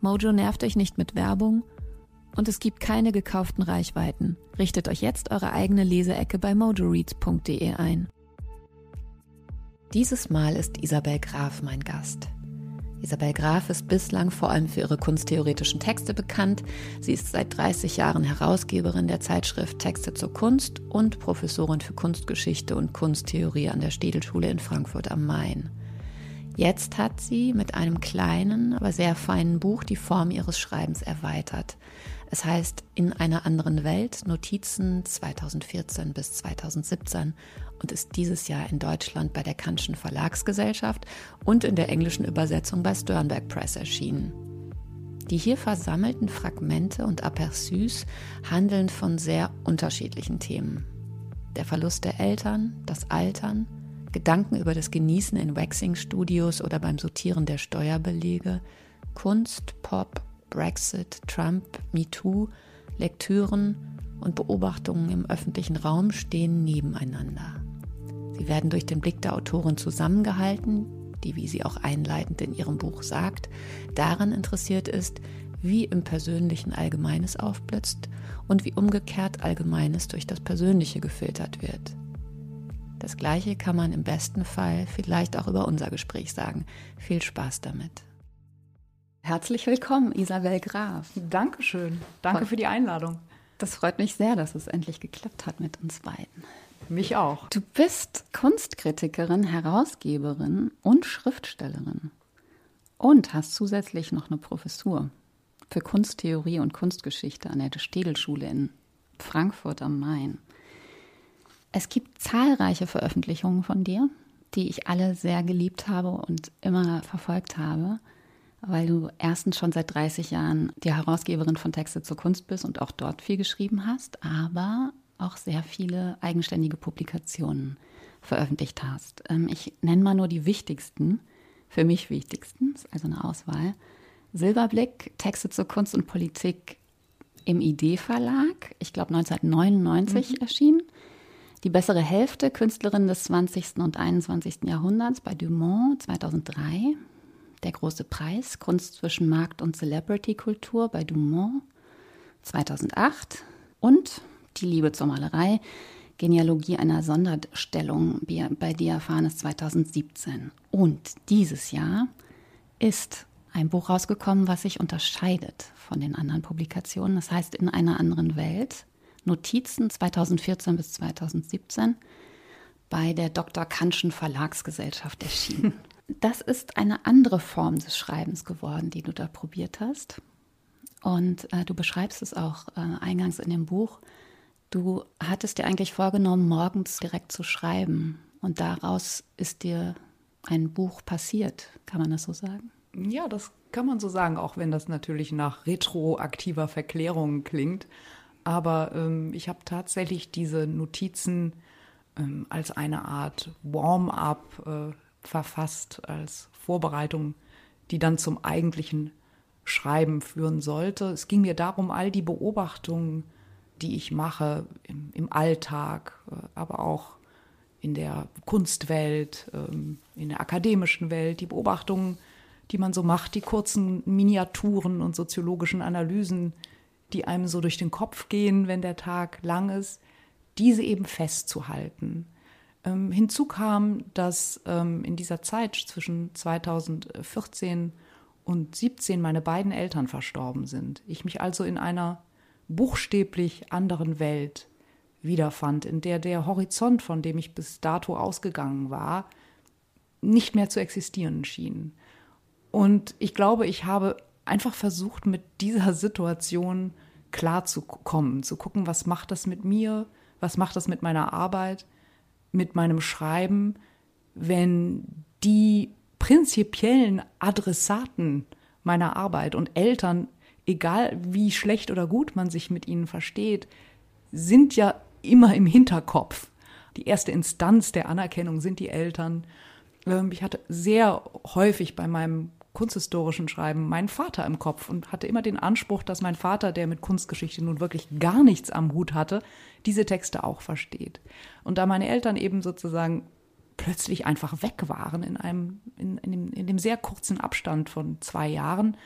Mojo nervt euch nicht mit Werbung und es gibt keine gekauften Reichweiten. Richtet euch jetzt eure eigene Leseecke bei mojoreads.de ein. Dieses Mal ist Isabel Graf mein Gast. Isabel Graf ist bislang vor allem für ihre kunsttheoretischen Texte bekannt. Sie ist seit 30 Jahren Herausgeberin der Zeitschrift Texte zur Kunst und Professorin für Kunstgeschichte und Kunsttheorie an der Städelschule in Frankfurt am Main. Jetzt hat sie mit einem kleinen, aber sehr feinen Buch die Form ihres Schreibens erweitert. Es heißt In einer anderen Welt, Notizen 2014 bis 2017 und ist dieses Jahr in Deutschland bei der Kantschen Verlagsgesellschaft und in der englischen Übersetzung bei Sternberg Press erschienen. Die hier versammelten Fragmente und Aperçus handeln von sehr unterschiedlichen Themen. Der Verlust der Eltern, das Altern, Gedanken über das Genießen in Waxing-Studios oder beim Sortieren der Steuerbelege, Kunst, Pop, Brexit, Trump, MeToo, Lektüren und Beobachtungen im öffentlichen Raum stehen nebeneinander. Sie werden durch den Blick der Autorin zusammengehalten, die, wie sie auch einleitend in ihrem Buch sagt, daran interessiert ist, wie im Persönlichen Allgemeines aufblitzt und wie umgekehrt Allgemeines durch das Persönliche gefiltert wird. Das gleiche kann man im besten Fall vielleicht auch über unser Gespräch sagen. Viel Spaß damit. Herzlich willkommen, Isabel Graf. Dankeschön. Danke für die Einladung. Das freut mich sehr, dass es endlich geklappt hat mit uns beiden. Mich auch. Du bist Kunstkritikerin, Herausgeberin und Schriftstellerin und hast zusätzlich noch eine Professur für Kunsttheorie und Kunstgeschichte an der Städelschule in Frankfurt am Main. Es gibt zahlreiche Veröffentlichungen von dir, die ich alle sehr geliebt habe und immer verfolgt habe, weil du erstens schon seit 30 Jahren die Herausgeberin von Texte zur Kunst bist und auch dort viel geschrieben hast, aber auch sehr viele eigenständige Publikationen veröffentlicht hast. Ähm, ich nenne mal nur die wichtigsten, für mich wichtigsten, also eine Auswahl. Silberblick, Texte zur Kunst und Politik im ID-Verlag, ich glaube 1999 mhm. erschienen. Die bessere Hälfte, Künstlerin des 20. und 21. Jahrhunderts bei Dumont 2003. Der große Preis, Kunst zwischen Markt und Celebrity-Kultur bei Dumont 2008. Und Die Liebe zur Malerei, Genealogie einer Sonderstellung bei Diaphanes 2017. Und dieses Jahr ist ein Buch rausgekommen, was sich unterscheidet von den anderen Publikationen. Das heißt, in einer anderen Welt. Notizen 2014 bis 2017 bei der Dr. Kanschen Verlagsgesellschaft erschienen. Das ist eine andere Form des Schreibens geworden, die du da probiert hast. Und äh, du beschreibst es auch äh, eingangs in dem Buch. Du hattest dir eigentlich vorgenommen, morgens direkt zu schreiben. Und daraus ist dir ein Buch passiert. Kann man das so sagen? Ja, das kann man so sagen, auch wenn das natürlich nach retroaktiver Verklärung klingt. Aber ähm, ich habe tatsächlich diese Notizen ähm, als eine Art Warm-up äh, verfasst, als Vorbereitung, die dann zum eigentlichen Schreiben führen sollte. Es ging mir darum, all die Beobachtungen, die ich mache im, im Alltag, äh, aber auch in der Kunstwelt, ähm, in der akademischen Welt, die Beobachtungen, die man so macht, die kurzen Miniaturen und soziologischen Analysen, die einem so durch den Kopf gehen, wenn der Tag lang ist, diese eben festzuhalten. Ähm, hinzu kam, dass ähm, in dieser Zeit zwischen 2014 und 17 meine beiden Eltern verstorben sind. Ich mich also in einer buchstäblich anderen Welt wiederfand, in der der Horizont, von dem ich bis dato ausgegangen war, nicht mehr zu existieren schien. Und ich glaube, ich habe einfach versucht, mit dieser Situation klarzukommen, zu gucken, was macht das mit mir, was macht das mit meiner Arbeit, mit meinem Schreiben, wenn die prinzipiellen Adressaten meiner Arbeit und Eltern, egal wie schlecht oder gut man sich mit ihnen versteht, sind ja immer im Hinterkopf. Die erste Instanz der Anerkennung sind die Eltern. Ähm, ich hatte sehr häufig bei meinem kunsthistorischen Schreiben meinen Vater im Kopf und hatte immer den Anspruch, dass mein Vater, der mit Kunstgeschichte nun wirklich gar nichts am Hut hatte, diese Texte auch versteht. Und da meine Eltern eben sozusagen plötzlich einfach weg waren in einem, in, in, dem, in dem sehr kurzen Abstand von zwei Jahren,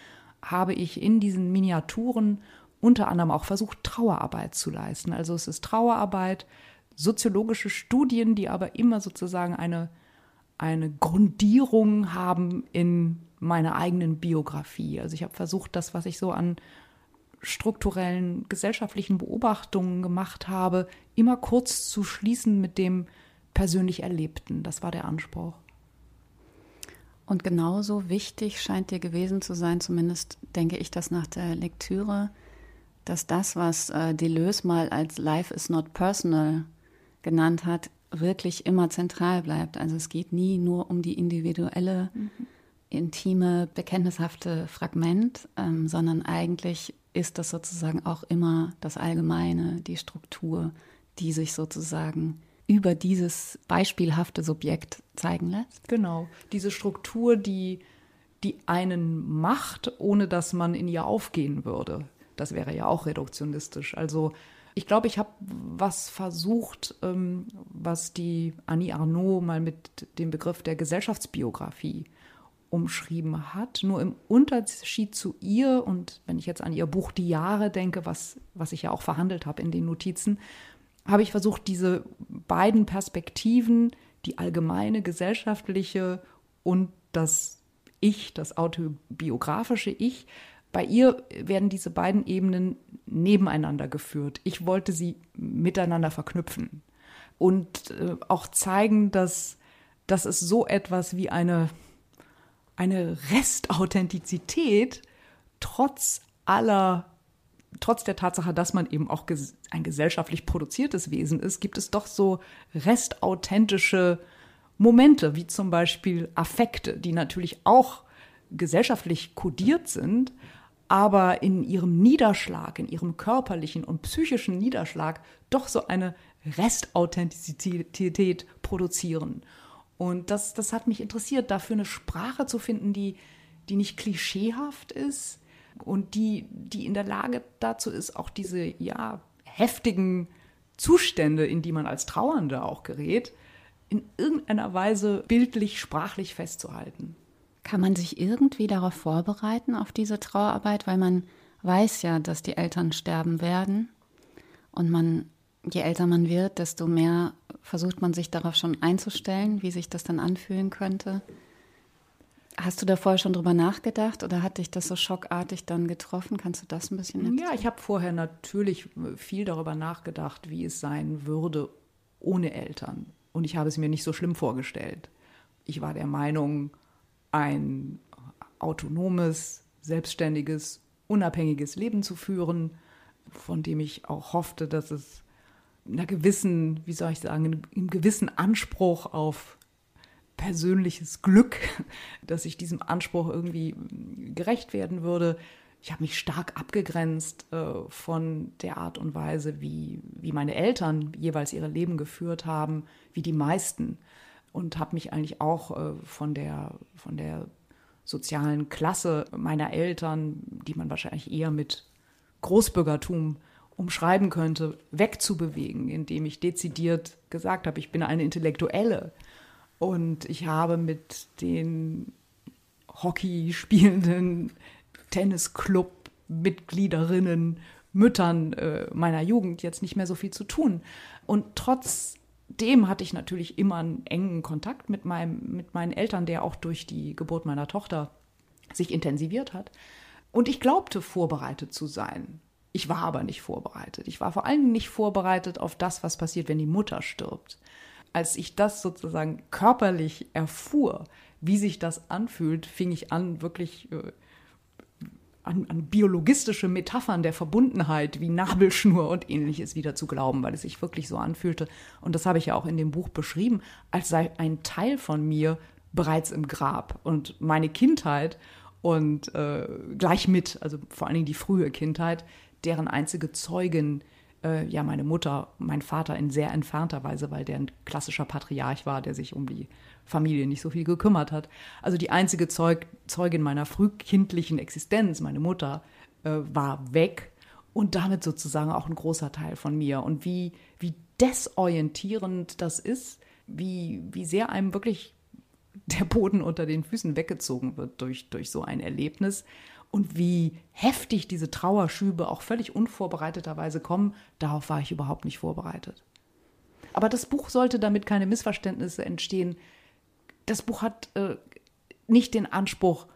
habe ich in diesen Miniaturen unter anderem auch versucht, Trauerarbeit zu leisten. Also es ist Trauerarbeit, soziologische Studien, die aber immer sozusagen eine, eine Grundierung haben in meiner eigenen Biografie. Also ich habe versucht, das, was ich so an strukturellen gesellschaftlichen Beobachtungen gemacht habe, immer kurz zu schließen mit dem persönlich Erlebten. Das war der Anspruch. Und genauso wichtig scheint dir gewesen zu sein, zumindest denke ich das nach der Lektüre, dass das, was äh, Deleuze mal als Life is not personal genannt hat, wirklich immer zentral bleibt. Also es geht nie nur um die individuelle mhm intime, bekenntnishafte Fragment, ähm, sondern eigentlich ist das sozusagen auch immer das Allgemeine, die Struktur, die sich sozusagen über dieses beispielhafte Subjekt zeigen lässt. Genau, diese Struktur, die, die einen macht, ohne dass man in ihr aufgehen würde. Das wäre ja auch reduktionistisch. Also ich glaube, ich habe was versucht, ähm, was die Annie Arnaud mal mit dem Begriff der Gesellschaftsbiografie umschrieben hat. Nur im Unterschied zu ihr und wenn ich jetzt an ihr Buch Die Jahre denke, was, was ich ja auch verhandelt habe in den Notizen, habe ich versucht, diese beiden Perspektiven, die allgemeine gesellschaftliche und das Ich, das autobiografische Ich, bei ihr werden diese beiden Ebenen nebeneinander geführt. Ich wollte sie miteinander verknüpfen und äh, auch zeigen, dass, dass es so etwas wie eine eine Restauthentizität trotz aller, trotz der Tatsache, dass man eben auch ein gesellschaftlich produziertes Wesen ist, gibt es doch so restauthentische Momente, wie zum Beispiel Affekte, die natürlich auch gesellschaftlich kodiert sind, aber in ihrem Niederschlag, in ihrem körperlichen und psychischen Niederschlag doch so eine Restauthentizität produzieren. Und das, das hat mich interessiert, dafür eine Sprache zu finden, die, die nicht klischeehaft ist und die, die in der Lage dazu ist, auch diese ja, heftigen Zustände, in die man als Trauernde auch gerät, in irgendeiner Weise bildlich, sprachlich festzuhalten. Kann man sich irgendwie darauf vorbereiten, auf diese Trauerarbeit, weil man weiß ja, dass die Eltern sterben werden und man je älter man wird, desto mehr versucht man sich darauf schon einzustellen, wie sich das dann anfühlen könnte. Hast du da vorher schon drüber nachgedacht oder hat dich das so schockartig dann getroffen? Kannst du das ein bisschen erzählen? Ja, ich habe vorher natürlich viel darüber nachgedacht, wie es sein würde ohne Eltern. Und ich habe es mir nicht so schlimm vorgestellt. Ich war der Meinung, ein autonomes, selbstständiges, unabhängiges Leben zu führen, von dem ich auch hoffte, dass es einer gewissen, wie soll ich sagen, einem gewissen Anspruch auf persönliches Glück, dass ich diesem Anspruch irgendwie gerecht werden würde. Ich habe mich stark abgegrenzt äh, von der Art und Weise, wie, wie meine Eltern jeweils ihre Leben geführt haben, wie die meisten. Und habe mich eigentlich auch äh, von, der, von der sozialen Klasse meiner Eltern, die man wahrscheinlich eher mit Großbürgertum umschreiben könnte, wegzubewegen, indem ich dezidiert gesagt habe, ich bin eine Intellektuelle. Und ich habe mit den Hockey spielenden Tennisclub-Mitgliederinnen, Müttern äh, meiner Jugend jetzt nicht mehr so viel zu tun. Und trotzdem hatte ich natürlich immer einen engen Kontakt mit, meinem, mit meinen Eltern, der auch durch die Geburt meiner Tochter sich intensiviert hat. Und ich glaubte, vorbereitet zu sein. Ich war aber nicht vorbereitet. Ich war vor allen Dingen nicht vorbereitet auf das, was passiert, wenn die Mutter stirbt. Als ich das sozusagen körperlich erfuhr, wie sich das anfühlt, fing ich an, wirklich äh, an, an, biologistische Metaphern der Verbundenheit wie Nabelschnur und ähnliches wieder zu glauben, weil es sich wirklich so anfühlte. Und das habe ich ja auch in dem Buch beschrieben, als sei ein Teil von mir bereits im Grab. Und meine Kindheit und äh, gleich mit, also vor allen Dingen die frühe Kindheit, deren einzige Zeugin äh, ja meine Mutter, mein Vater in sehr entfernter Weise, weil der ein klassischer Patriarch war, der sich um die Familie nicht so viel gekümmert hat. Also die einzige Zeug, Zeugin meiner frühkindlichen Existenz, meine Mutter, äh, war weg und damit sozusagen auch ein großer Teil von mir. Und wie, wie desorientierend das ist, wie, wie sehr einem wirklich der Boden unter den Füßen weggezogen wird durch, durch so ein Erlebnis und wie heftig diese Trauerschübe auch völlig unvorbereiteterweise kommen, darauf war ich überhaupt nicht vorbereitet. Aber das Buch sollte damit keine Missverständnisse entstehen. Das Buch hat äh, nicht den Anspruch,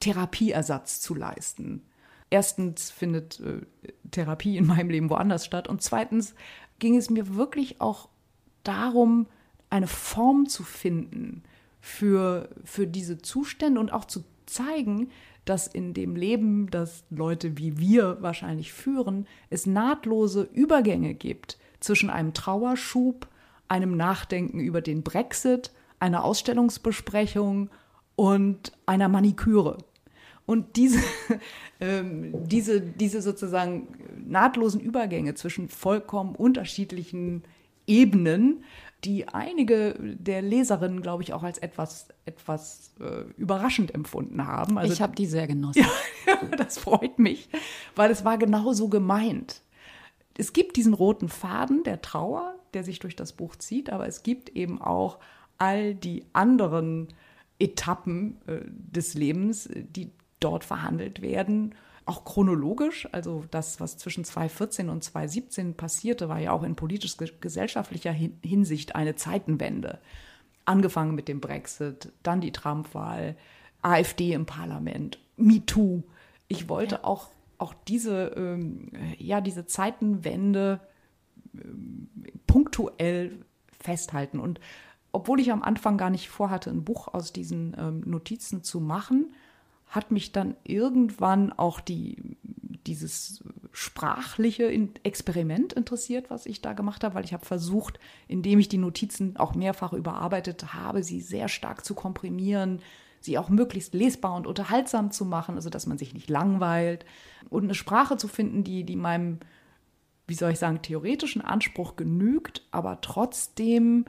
Therapieersatz zu leisten. Erstens findet äh, Therapie in meinem Leben woanders statt und zweitens ging es mir wirklich auch darum, eine Form zu finden für, für diese Zustände und auch zu zeigen, dass in dem Leben, das Leute wie wir wahrscheinlich führen, es nahtlose Übergänge gibt zwischen einem Trauerschub, einem Nachdenken über den Brexit, einer Ausstellungsbesprechung und einer Maniküre. Und diese, ähm, diese, diese sozusagen nahtlosen Übergänge zwischen vollkommen unterschiedlichen Ebenen die einige der Leserinnen, glaube ich, auch als etwas, etwas äh, überraschend empfunden haben. Also, ich habe die sehr genossen. Ja, das freut mich, weil es war genau so gemeint. Es gibt diesen roten Faden der Trauer, der sich durch das Buch zieht, aber es gibt eben auch all die anderen Etappen äh, des Lebens, die dort verhandelt werden auch chronologisch, also das, was zwischen 2014 und 2017 passierte, war ja auch in politisch-gesellschaftlicher Hinsicht eine Zeitenwende. Angefangen mit dem Brexit, dann die Trump-Wahl, AfD im Parlament, MeToo. Ich wollte ja. auch, auch diese, ähm, ja, diese Zeitenwende ähm, punktuell festhalten. Und obwohl ich am Anfang gar nicht vorhatte, ein Buch aus diesen ähm, Notizen zu machen, hat mich dann irgendwann auch die, dieses sprachliche Experiment interessiert, was ich da gemacht habe, weil ich habe versucht, indem ich die Notizen auch mehrfach überarbeitet habe, sie sehr stark zu komprimieren, sie auch möglichst lesbar und unterhaltsam zu machen, also dass man sich nicht langweilt und eine Sprache zu finden, die, die meinem, wie soll ich sagen, theoretischen Anspruch genügt, aber trotzdem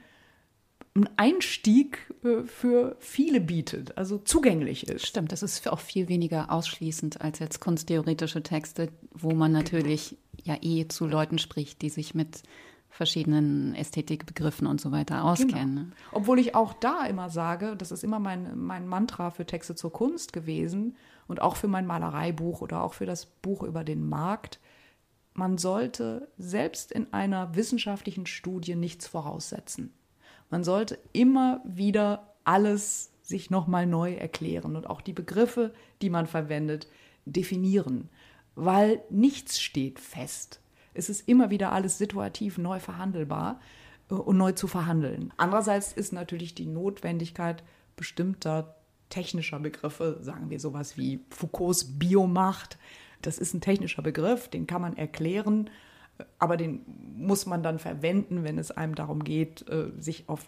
einen Einstieg äh, für viele bietet, also zugänglich ist. Stimmt, das ist auch viel weniger ausschließend als jetzt kunsttheoretische Texte, wo man natürlich ja eh zu Leuten spricht, die sich mit verschiedenen Ästhetikbegriffen und so weiter auskennen. Genau. Obwohl ich auch da immer sage, das ist immer mein, mein Mantra für Texte zur Kunst gewesen und auch für mein Malereibuch oder auch für das Buch über den Markt, man sollte selbst in einer wissenschaftlichen Studie nichts voraussetzen. Man sollte immer wieder alles sich nochmal neu erklären und auch die Begriffe, die man verwendet, definieren, weil nichts steht fest. Es ist immer wieder alles situativ neu verhandelbar äh, und neu zu verhandeln. Andererseits ist natürlich die Notwendigkeit bestimmter technischer Begriffe, sagen wir sowas wie Foucaults Biomacht, das ist ein technischer Begriff, den kann man erklären aber den muss man dann verwenden, wenn es einem darum geht, äh, sich auf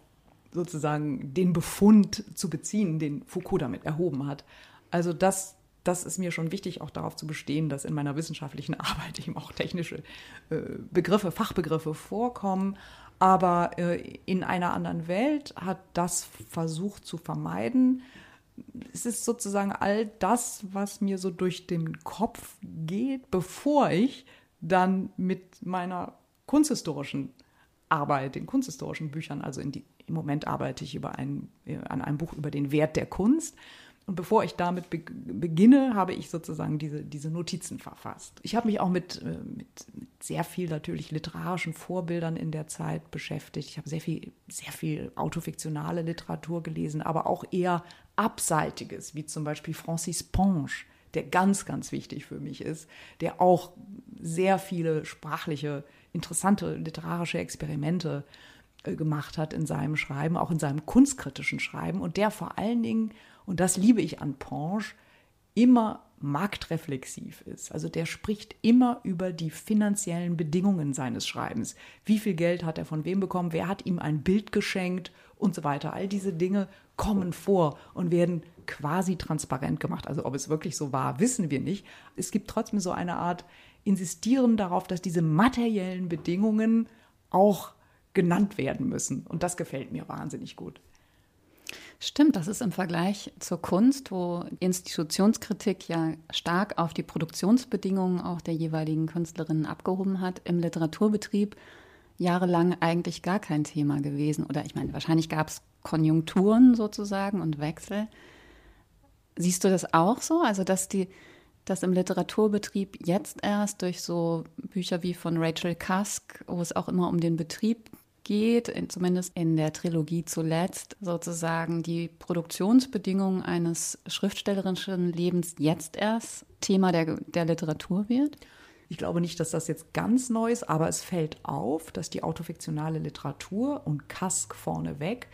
sozusagen den Befund zu beziehen, den Foucault damit erhoben hat. Also das, das ist mir schon wichtig, auch darauf zu bestehen, dass in meiner wissenschaftlichen Arbeit eben auch technische äh, Begriffe, Fachbegriffe vorkommen. Aber äh, in einer anderen Welt hat das versucht zu vermeiden. Es ist sozusagen all das, was mir so durch den Kopf geht, bevor ich dann mit meiner kunsthistorischen Arbeit, den kunsthistorischen Büchern, also die, im Moment arbeite ich über ein, an einem Buch über den Wert der Kunst. Und bevor ich damit be beginne, habe ich sozusagen diese, diese Notizen verfasst. Ich habe mich auch mit, äh, mit, mit, sehr viel natürlich literarischen Vorbildern in der Zeit beschäftigt. Ich habe sehr viel, sehr viel autofiktionale Literatur gelesen, aber auch eher Abseitiges, wie zum Beispiel Francis Ponge, der ganz, ganz wichtig für mich ist, der auch sehr viele sprachliche, interessante literarische Experimente äh, gemacht hat in seinem Schreiben, auch in seinem kunstkritischen Schreiben und der vor allen Dingen und das liebe ich an Ponge, immer marktreflexiv ist. Also der spricht immer über die finanziellen Bedingungen seines Schreibens. Wie viel Geld hat er von wem bekommen? Wer hat ihm ein Bild geschenkt? Und so weiter. All diese Dinge kommen vor und werden quasi transparent gemacht. Also ob es wirklich so war, wissen wir nicht. Es gibt trotzdem so eine Art Insistieren darauf, dass diese materiellen Bedingungen auch genannt werden müssen. Und das gefällt mir wahnsinnig gut. Stimmt, das ist im Vergleich zur Kunst, wo Institutionskritik ja stark auf die Produktionsbedingungen auch der jeweiligen Künstlerinnen abgehoben hat, im Literaturbetrieb jahrelang eigentlich gar kein Thema gewesen. Oder ich meine, wahrscheinlich gab es Konjunkturen sozusagen und Wechsel. Siehst du das auch so? Also, dass die, dass im Literaturbetrieb jetzt erst durch so Bücher wie von Rachel Cusk, wo es auch immer um den Betrieb geht, zumindest in der Trilogie zuletzt, sozusagen die Produktionsbedingungen eines schriftstellerischen Lebens jetzt erst Thema der, der Literatur wird? Ich glaube nicht, dass das jetzt ganz neu ist, aber es fällt auf, dass die autofiktionale Literatur und Kask vorneweg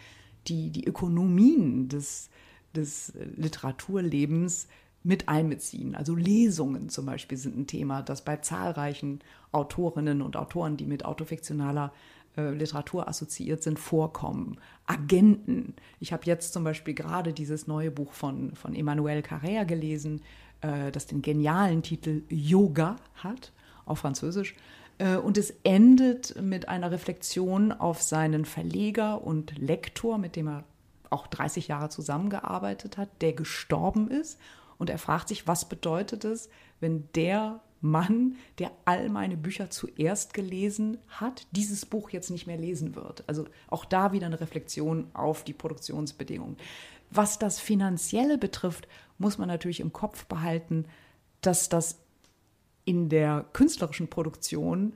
die, die Ökonomien des, des Literaturlebens mit einbeziehen. Also Lesungen zum Beispiel sind ein Thema, das bei zahlreichen Autorinnen und Autoren, die mit autofiktionaler äh, Literatur assoziiert sind, vorkommen. Agenten. Ich habe jetzt zum Beispiel gerade dieses neue Buch von, von Emmanuel Carrère gelesen, äh, das den genialen Titel Yoga hat, auf Französisch. Äh, und es endet mit einer Reflexion auf seinen Verleger und Lektor, mit dem er auch 30 Jahre zusammengearbeitet hat, der gestorben ist. Und er fragt sich, was bedeutet es, wenn der Mann, der all meine Bücher zuerst gelesen hat, dieses Buch jetzt nicht mehr lesen wird. Also auch da wieder eine Reflexion auf die Produktionsbedingungen. Was das Finanzielle betrifft, muss man natürlich im Kopf behalten, dass das in der künstlerischen Produktion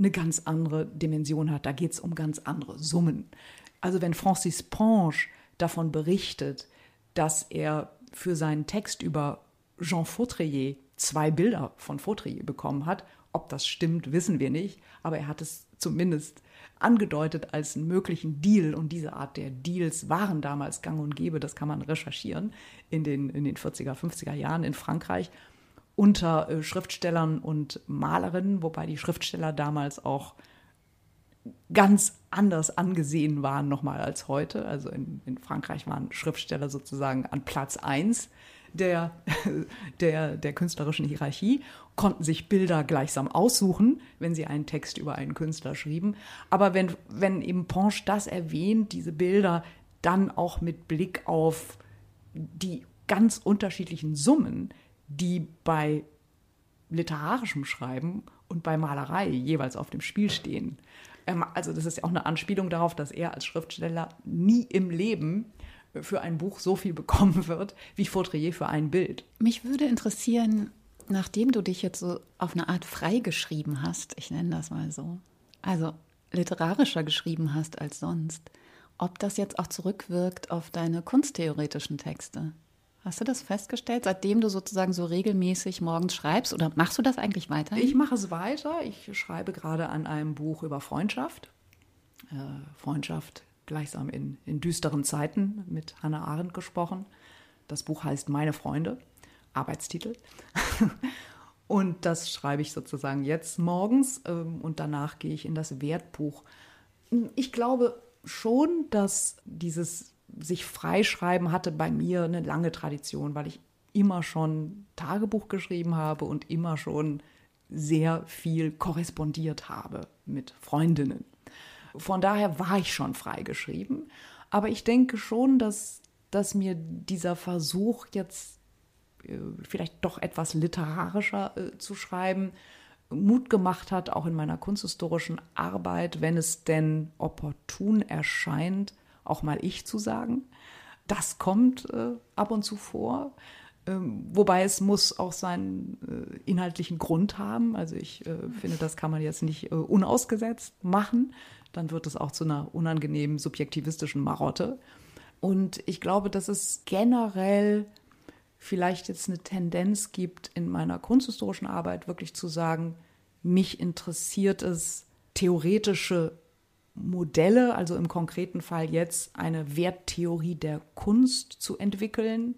eine ganz andere Dimension hat. Da geht es um ganz andere Summen. Also wenn Francis Ponge davon berichtet, dass er für seinen Text über Jean Fautrier zwei Bilder von Fautrier bekommen hat. Ob das stimmt, wissen wir nicht, aber er hat es zumindest angedeutet als einen möglichen Deal. Und diese Art der Deals waren damals gang und gäbe, das kann man recherchieren, in den, in den 40er, 50er Jahren in Frankreich unter äh, Schriftstellern und Malerinnen, wobei die Schriftsteller damals auch ganz anders angesehen waren nochmal als heute. Also in, in Frankreich waren Schriftsteller sozusagen an Platz eins der, der, der künstlerischen Hierarchie, konnten sich Bilder gleichsam aussuchen, wenn sie einen Text über einen Künstler schrieben. Aber wenn, wenn eben Ponche das erwähnt, diese Bilder, dann auch mit Blick auf die ganz unterschiedlichen Summen, die bei literarischem Schreiben und bei Malerei jeweils auf dem Spiel stehen. Also das ist ja auch eine Anspielung darauf, dass er als Schriftsteller nie im Leben für ein Buch so viel bekommen wird, wie Fautrier für ein Bild. Mich würde interessieren, nachdem du dich jetzt so auf eine Art frei geschrieben hast, ich nenne das mal so, also literarischer geschrieben hast als sonst, ob das jetzt auch zurückwirkt auf deine kunsttheoretischen Texte. Hast du das festgestellt, seitdem du sozusagen so regelmäßig morgens schreibst? Oder machst du das eigentlich weiter? Ich mache es weiter. Ich schreibe gerade an einem Buch über Freundschaft. Äh, Freundschaft gleichsam in, in düsteren Zeiten mit Hannah Arendt gesprochen. Das Buch heißt Meine Freunde, Arbeitstitel. und das schreibe ich sozusagen jetzt morgens ähm, und danach gehe ich in das Wertbuch. Ich glaube schon, dass dieses sich freischreiben hatte bei mir eine lange Tradition, weil ich immer schon Tagebuch geschrieben habe und immer schon sehr viel korrespondiert habe mit Freundinnen. Von daher war ich schon freigeschrieben. Aber ich denke schon, dass, dass mir dieser Versuch jetzt äh, vielleicht doch etwas literarischer äh, zu schreiben, Mut gemacht hat, auch in meiner kunsthistorischen Arbeit, wenn es denn opportun erscheint, auch mal ich zu sagen. das kommt äh, ab und zu vor. Ähm, wobei es muss auch seinen äh, inhaltlichen Grund haben. Also ich äh, finde, das kann man jetzt nicht äh, unausgesetzt machen. Dann wird es auch zu einer unangenehmen subjektivistischen Marotte. Und ich glaube, dass es generell vielleicht jetzt eine Tendenz gibt, in meiner kunsthistorischen Arbeit wirklich zu sagen, mich interessiert es, theoretische Modelle, also im konkreten Fall jetzt eine Werttheorie der Kunst zu entwickeln,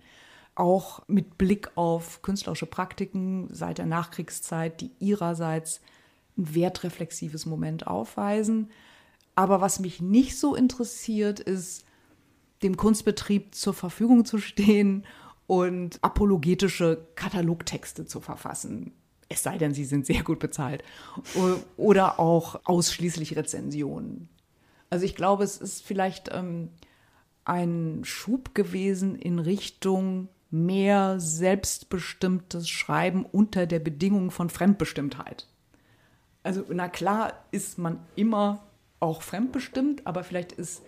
auch mit Blick auf künstlerische Praktiken seit der Nachkriegszeit, die ihrerseits ein wertreflexives Moment aufweisen. Aber was mich nicht so interessiert, ist, dem Kunstbetrieb zur Verfügung zu stehen und apologetische Katalogtexte zu verfassen. Es sei denn, sie sind sehr gut bezahlt. Oder auch ausschließlich Rezensionen. Also ich glaube, es ist vielleicht ähm, ein Schub gewesen in Richtung mehr selbstbestimmtes Schreiben unter der Bedingung von Fremdbestimmtheit. Also na klar ist man immer auch fremdbestimmt, aber vielleicht ist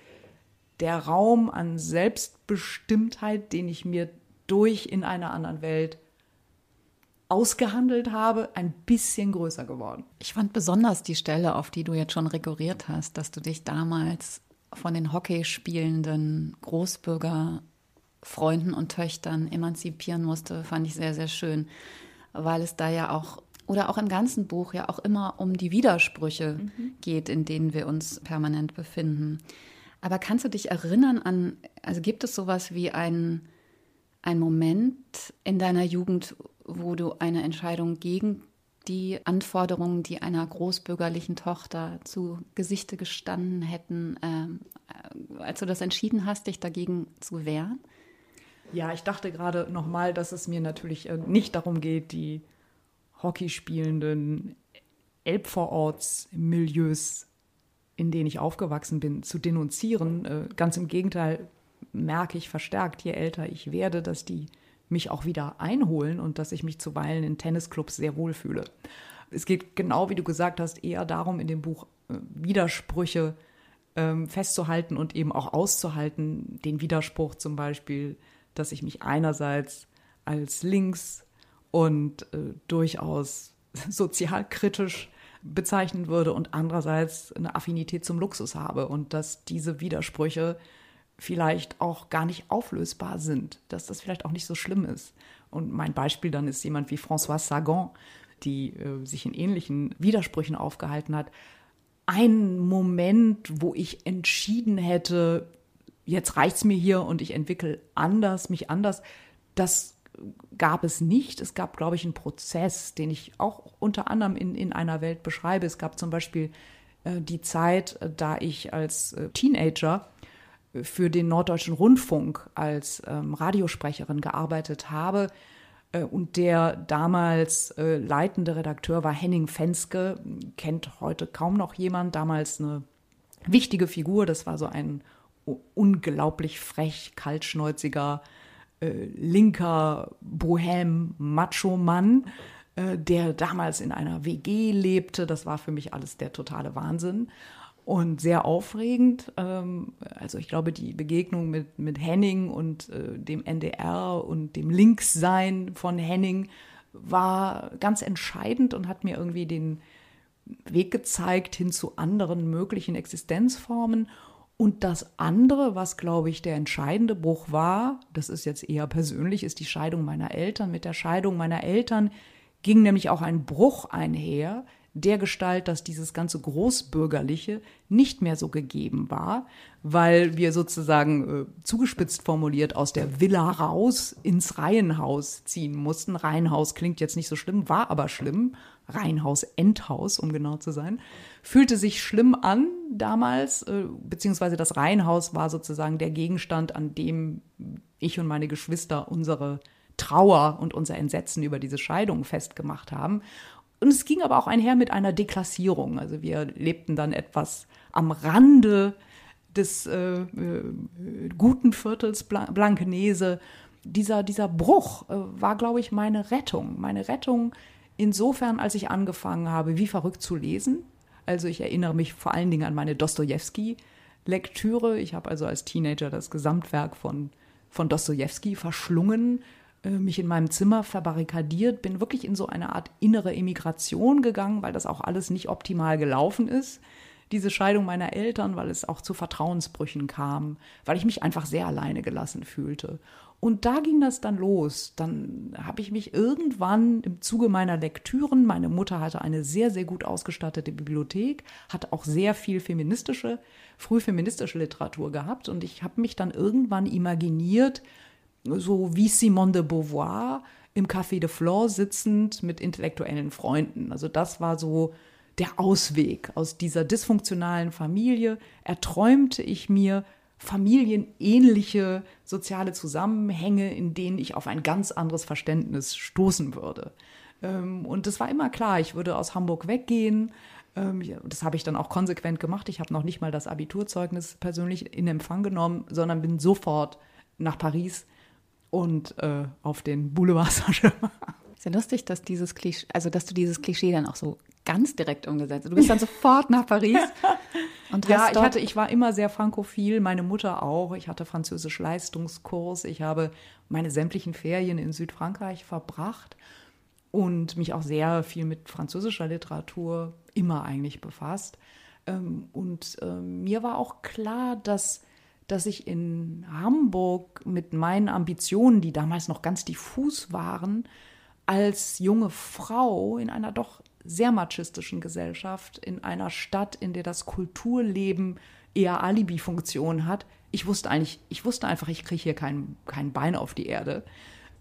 der Raum an Selbstbestimmtheit, den ich mir durch in einer anderen Welt ausgehandelt habe, ein bisschen größer geworden. Ich fand besonders die Stelle, auf die du jetzt schon rekurriert hast, dass du dich damals von den Hockeyspielenden Großbürgerfreunden und Töchtern emanzipieren musste, fand ich sehr, sehr schön, weil es da ja auch oder auch im ganzen Buch ja auch immer um die Widersprüche mhm. geht, in denen wir uns permanent befinden. Aber kannst du dich erinnern an, also gibt es sowas wie ein, ein Moment in deiner Jugend, wo du eine Entscheidung gegen die Anforderungen, die einer großbürgerlichen Tochter zu Gesichte gestanden hätten, ähm, äh, als du das entschieden hast, dich dagegen zu wehren? Ja, ich dachte gerade nochmal, dass es mir natürlich äh, nicht darum geht, die hockeyspielenden Elbvorortsmilieus, in denen ich aufgewachsen bin, zu denunzieren. Äh, ganz im Gegenteil merke ich verstärkt, je älter ich werde, dass die mich auch wieder einholen und dass ich mich zuweilen in Tennisclubs sehr wohl fühle. Es geht genau wie du gesagt hast, eher darum, in dem Buch äh, Widersprüche ähm, festzuhalten und eben auch auszuhalten. Den Widerspruch zum Beispiel, dass ich mich einerseits als links und äh, durchaus sozialkritisch bezeichnen würde und andererseits eine Affinität zum Luxus habe und dass diese Widersprüche vielleicht auch gar nicht auflösbar sind, dass das vielleicht auch nicht so schlimm ist. Und mein Beispiel dann ist jemand wie Françoise Sagan, die äh, sich in ähnlichen Widersprüchen aufgehalten hat. Ein Moment, wo ich entschieden hätte, jetzt reicht's mir hier und ich entwickle anders, mich anders, das gab es nicht. Es gab, glaube ich, einen Prozess, den ich auch unter anderem in, in einer Welt beschreibe. Es gab zum Beispiel äh, die Zeit, äh, da ich als äh, Teenager für den Norddeutschen Rundfunk als ähm, Radiosprecherin gearbeitet habe. Äh, und der damals äh, leitende Redakteur war Henning Fenske, kennt heute kaum noch jemand, damals eine wichtige Figur. Das war so ein unglaublich frech, kaltschnäuziger, äh, linker Bohem-Macho-Mann, äh, der damals in einer WG lebte. Das war für mich alles der totale Wahnsinn und sehr aufregend. Ähm, also ich glaube, die Begegnung mit, mit Henning und äh, dem NDR und dem Linkssein von Henning war ganz entscheidend und hat mir irgendwie den Weg gezeigt hin zu anderen möglichen Existenzformen. Und das andere, was, glaube ich, der entscheidende Bruch war, das ist jetzt eher persönlich, ist die Scheidung meiner Eltern. Mit der Scheidung meiner Eltern ging nämlich auch ein Bruch einher, der Gestalt, dass dieses ganze Großbürgerliche nicht mehr so gegeben war, weil wir sozusagen äh, zugespitzt formuliert aus der Villa raus ins Reihenhaus ziehen mussten. Reihenhaus klingt jetzt nicht so schlimm, war aber schlimm. Reihenhaus, Endhaus, um genau zu sein. Fühlte sich schlimm an damals, äh, beziehungsweise das Reihenhaus war sozusagen der Gegenstand, an dem ich und meine Geschwister unsere Trauer und unser Entsetzen über diese Scheidung festgemacht haben. Und es ging aber auch einher mit einer Deklassierung. Also wir lebten dann etwas am Rande des äh, äh, guten Viertels Blankenese. Dieser, dieser Bruch äh, war, glaube ich, meine Rettung. Meine Rettung insofern, als ich angefangen habe, wie verrückt zu lesen. Also ich erinnere mich vor allen Dingen an meine Dostoevsky-Lektüre. Ich habe also als Teenager das Gesamtwerk von von Dostoevsky verschlungen, mich in meinem Zimmer verbarrikadiert, bin wirklich in so eine Art innere Emigration gegangen, weil das auch alles nicht optimal gelaufen ist. Diese Scheidung meiner Eltern, weil es auch zu Vertrauensbrüchen kam, weil ich mich einfach sehr alleine gelassen fühlte. Und da ging das dann los. Dann habe ich mich irgendwann im Zuge meiner Lektüren, meine Mutter hatte eine sehr, sehr gut ausgestattete Bibliothek, hat auch sehr viel feministische, früh feministische Literatur gehabt. Und ich habe mich dann irgendwann imaginiert, so wie Simone de Beauvoir im Café de Flore sitzend mit intellektuellen Freunden. Also das war so der Ausweg aus dieser dysfunktionalen Familie. Erträumte ich mir familienähnliche soziale Zusammenhänge, in denen ich auf ein ganz anderes Verständnis stoßen würde. Ähm, und es war immer klar, ich würde aus Hamburg weggehen. Ähm, das habe ich dann auch konsequent gemacht. Ich habe noch nicht mal das Abiturzeugnis persönlich in Empfang genommen, sondern bin sofort nach Paris und äh, auf den Boulevard Saint-Germain. Ist ja lustig, dass dieses Klischee, also dass du dieses Klischee dann auch so ganz direkt umgesetzt. hast. Du bist dann sofort nach Paris. Und ja, ich hatte, ich war immer sehr frankophil, meine Mutter auch. Ich hatte Französisch Leistungskurs. Ich habe meine sämtlichen Ferien in Südfrankreich verbracht und mich auch sehr viel mit französischer Literatur immer eigentlich befasst. Ähm, und ähm, mir war auch klar, dass dass ich in Hamburg mit meinen Ambitionen, die damals noch ganz diffus waren, als junge Frau in einer doch sehr machistischen Gesellschaft, in einer Stadt, in der das Kulturleben eher Alibi-Funktion hat. Ich wusste eigentlich, ich wusste einfach, ich kriege hier kein, kein Bein auf die Erde.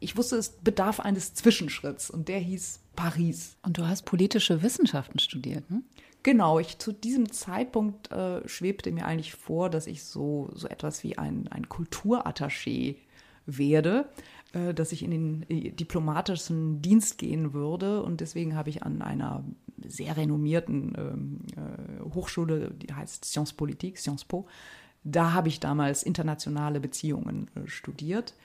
Ich wusste, es bedarf eines Zwischenschritts und der hieß Paris. Und du hast politische Wissenschaften studiert, ne? Genau, ich zu diesem Zeitpunkt äh, schwebte mir eigentlich vor, dass ich so, so etwas wie ein, ein Kulturattaché werde, äh, dass ich in den äh, diplomatischen Dienst gehen würde. Und deswegen habe ich an einer sehr renommierten ähm, äh, Hochschule, die heißt Sciences Politique, Sciences Po, da habe ich damals internationale Beziehungen äh, studiert.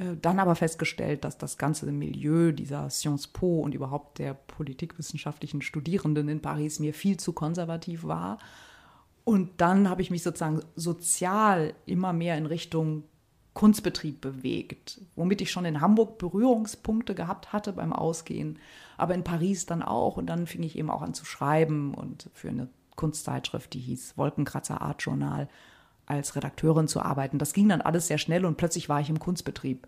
Äh, dann aber festgestellt, dass das ganze Milieu dieser Sciences Po und überhaupt der politikwissenschaftlichen Studierenden in Paris mir viel zu konservativ war. Und dann habe ich mich sozusagen sozial immer mehr in Richtung Kunstbetrieb bewegt, womit ich schon in Hamburg Berührungspunkte gehabt hatte beim Ausgehen, aber in Paris dann auch. Und dann fing ich eben auch an zu schreiben und für eine Kunstzeitschrift, die hieß Wolkenkratzer Art Journal, als Redakteurin zu arbeiten. Das ging dann alles sehr schnell und plötzlich war ich im Kunstbetrieb.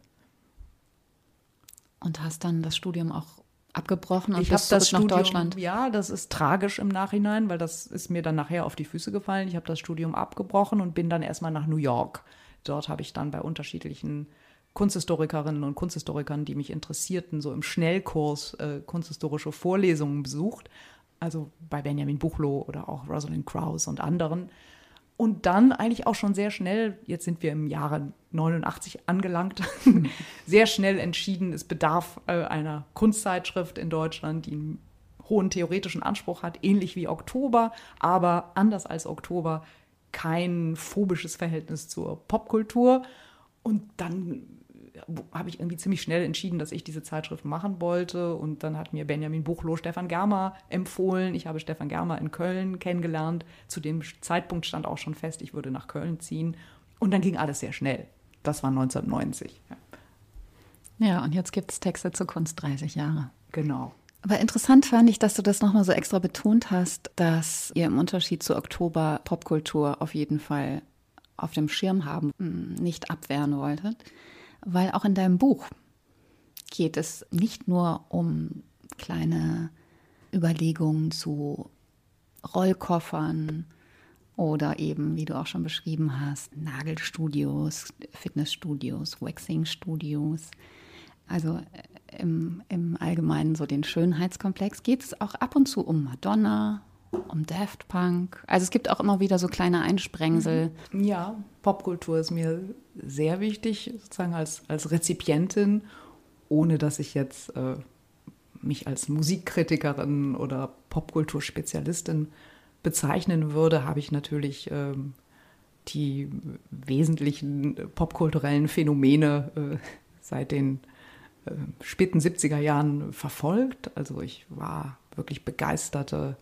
Und hast dann das Studium auch abgebrochen und ich bist das Studium, nach Deutschland? Ja, das ist tragisch im Nachhinein, weil das ist mir dann nachher auf die Füße gefallen. Ich habe das Studium abgebrochen und bin dann erstmal nach New York. Dort habe ich dann bei unterschiedlichen Kunsthistorikerinnen und Kunsthistorikern, die mich interessierten, so im Schnellkurs äh, kunsthistorische Vorlesungen besucht. Also bei Benjamin Buchloh oder auch Rosalind Krauss und anderen und dann eigentlich auch schon sehr schnell, jetzt sind wir im Jahre 89 angelangt, sehr schnell entschieden, es bedarf äh, einer Kunstzeitschrift in Deutschland, die einen hohen theoretischen Anspruch hat, ähnlich wie Oktober, aber anders als Oktober kein phobisches Verhältnis zur Popkultur. Und dann habe ich irgendwie ziemlich schnell entschieden, dass ich diese Zeitschrift machen wollte. Und dann hat mir Benjamin Buchloh Stefan Germer empfohlen. Ich habe Stefan Germer in Köln kennengelernt. Zu dem Zeitpunkt stand auch schon fest, ich würde nach Köln ziehen. Und dann ging alles sehr schnell. Das war 1990. Ja, ja und jetzt gibt es Texte zur Kunst 30 Jahre. Genau. Aber interessant fand ich, dass du das nochmal so extra betont hast, dass ihr im Unterschied zu Oktober Popkultur auf jeden Fall auf dem Schirm haben, hm, nicht abwehren wolltet weil auch in deinem Buch geht es nicht nur um kleine Überlegungen zu Rollkoffern oder eben, wie du auch schon beschrieben hast, Nagelstudios, Fitnessstudios, Waxingstudios. Also äh, im, im Allgemeinen so den Schönheitskomplex geht es auch ab und zu um Madonna, um Daft Punk. Also es gibt auch immer wieder so kleine Einsprengsel. Mhm. Ja, Popkultur ist mir sehr wichtig, sozusagen als, als Rezipientin, ohne dass ich jetzt äh, mich als Musikkritikerin oder Popkulturspezialistin bezeichnen würde, habe ich natürlich ähm, die wesentlichen popkulturellen Phänomene äh, seit den äh, späten 70er Jahren verfolgt. Also ich war wirklich begeisterte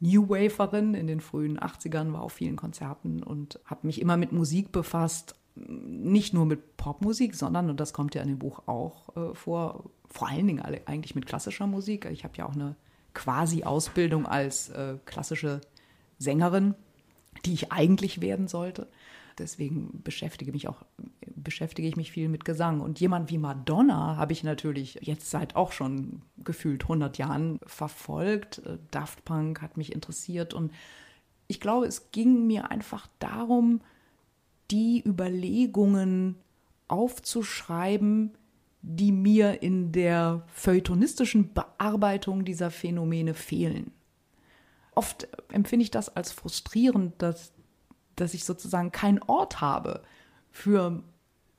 New Waferin in den frühen 80ern, war auf vielen Konzerten und habe mich immer mit Musik befasst, nicht nur mit Popmusik, sondern, und das kommt ja in dem Buch auch äh, vor, vor allen Dingen alle, eigentlich mit klassischer Musik. Ich habe ja auch eine quasi Ausbildung als äh, klassische Sängerin, die ich eigentlich werden sollte. Deswegen beschäftige mich auch beschäftige ich mich viel mit Gesang und jemand wie Madonna habe ich natürlich jetzt seit auch schon gefühlt 100 Jahren verfolgt. Äh, Daft Punk hat mich interessiert und ich glaube, es ging mir einfach darum, die Überlegungen aufzuschreiben, die mir in der feuilletonistischen Bearbeitung dieser Phänomene fehlen. Oft empfinde ich das als frustrierend, dass, dass ich sozusagen keinen Ort habe für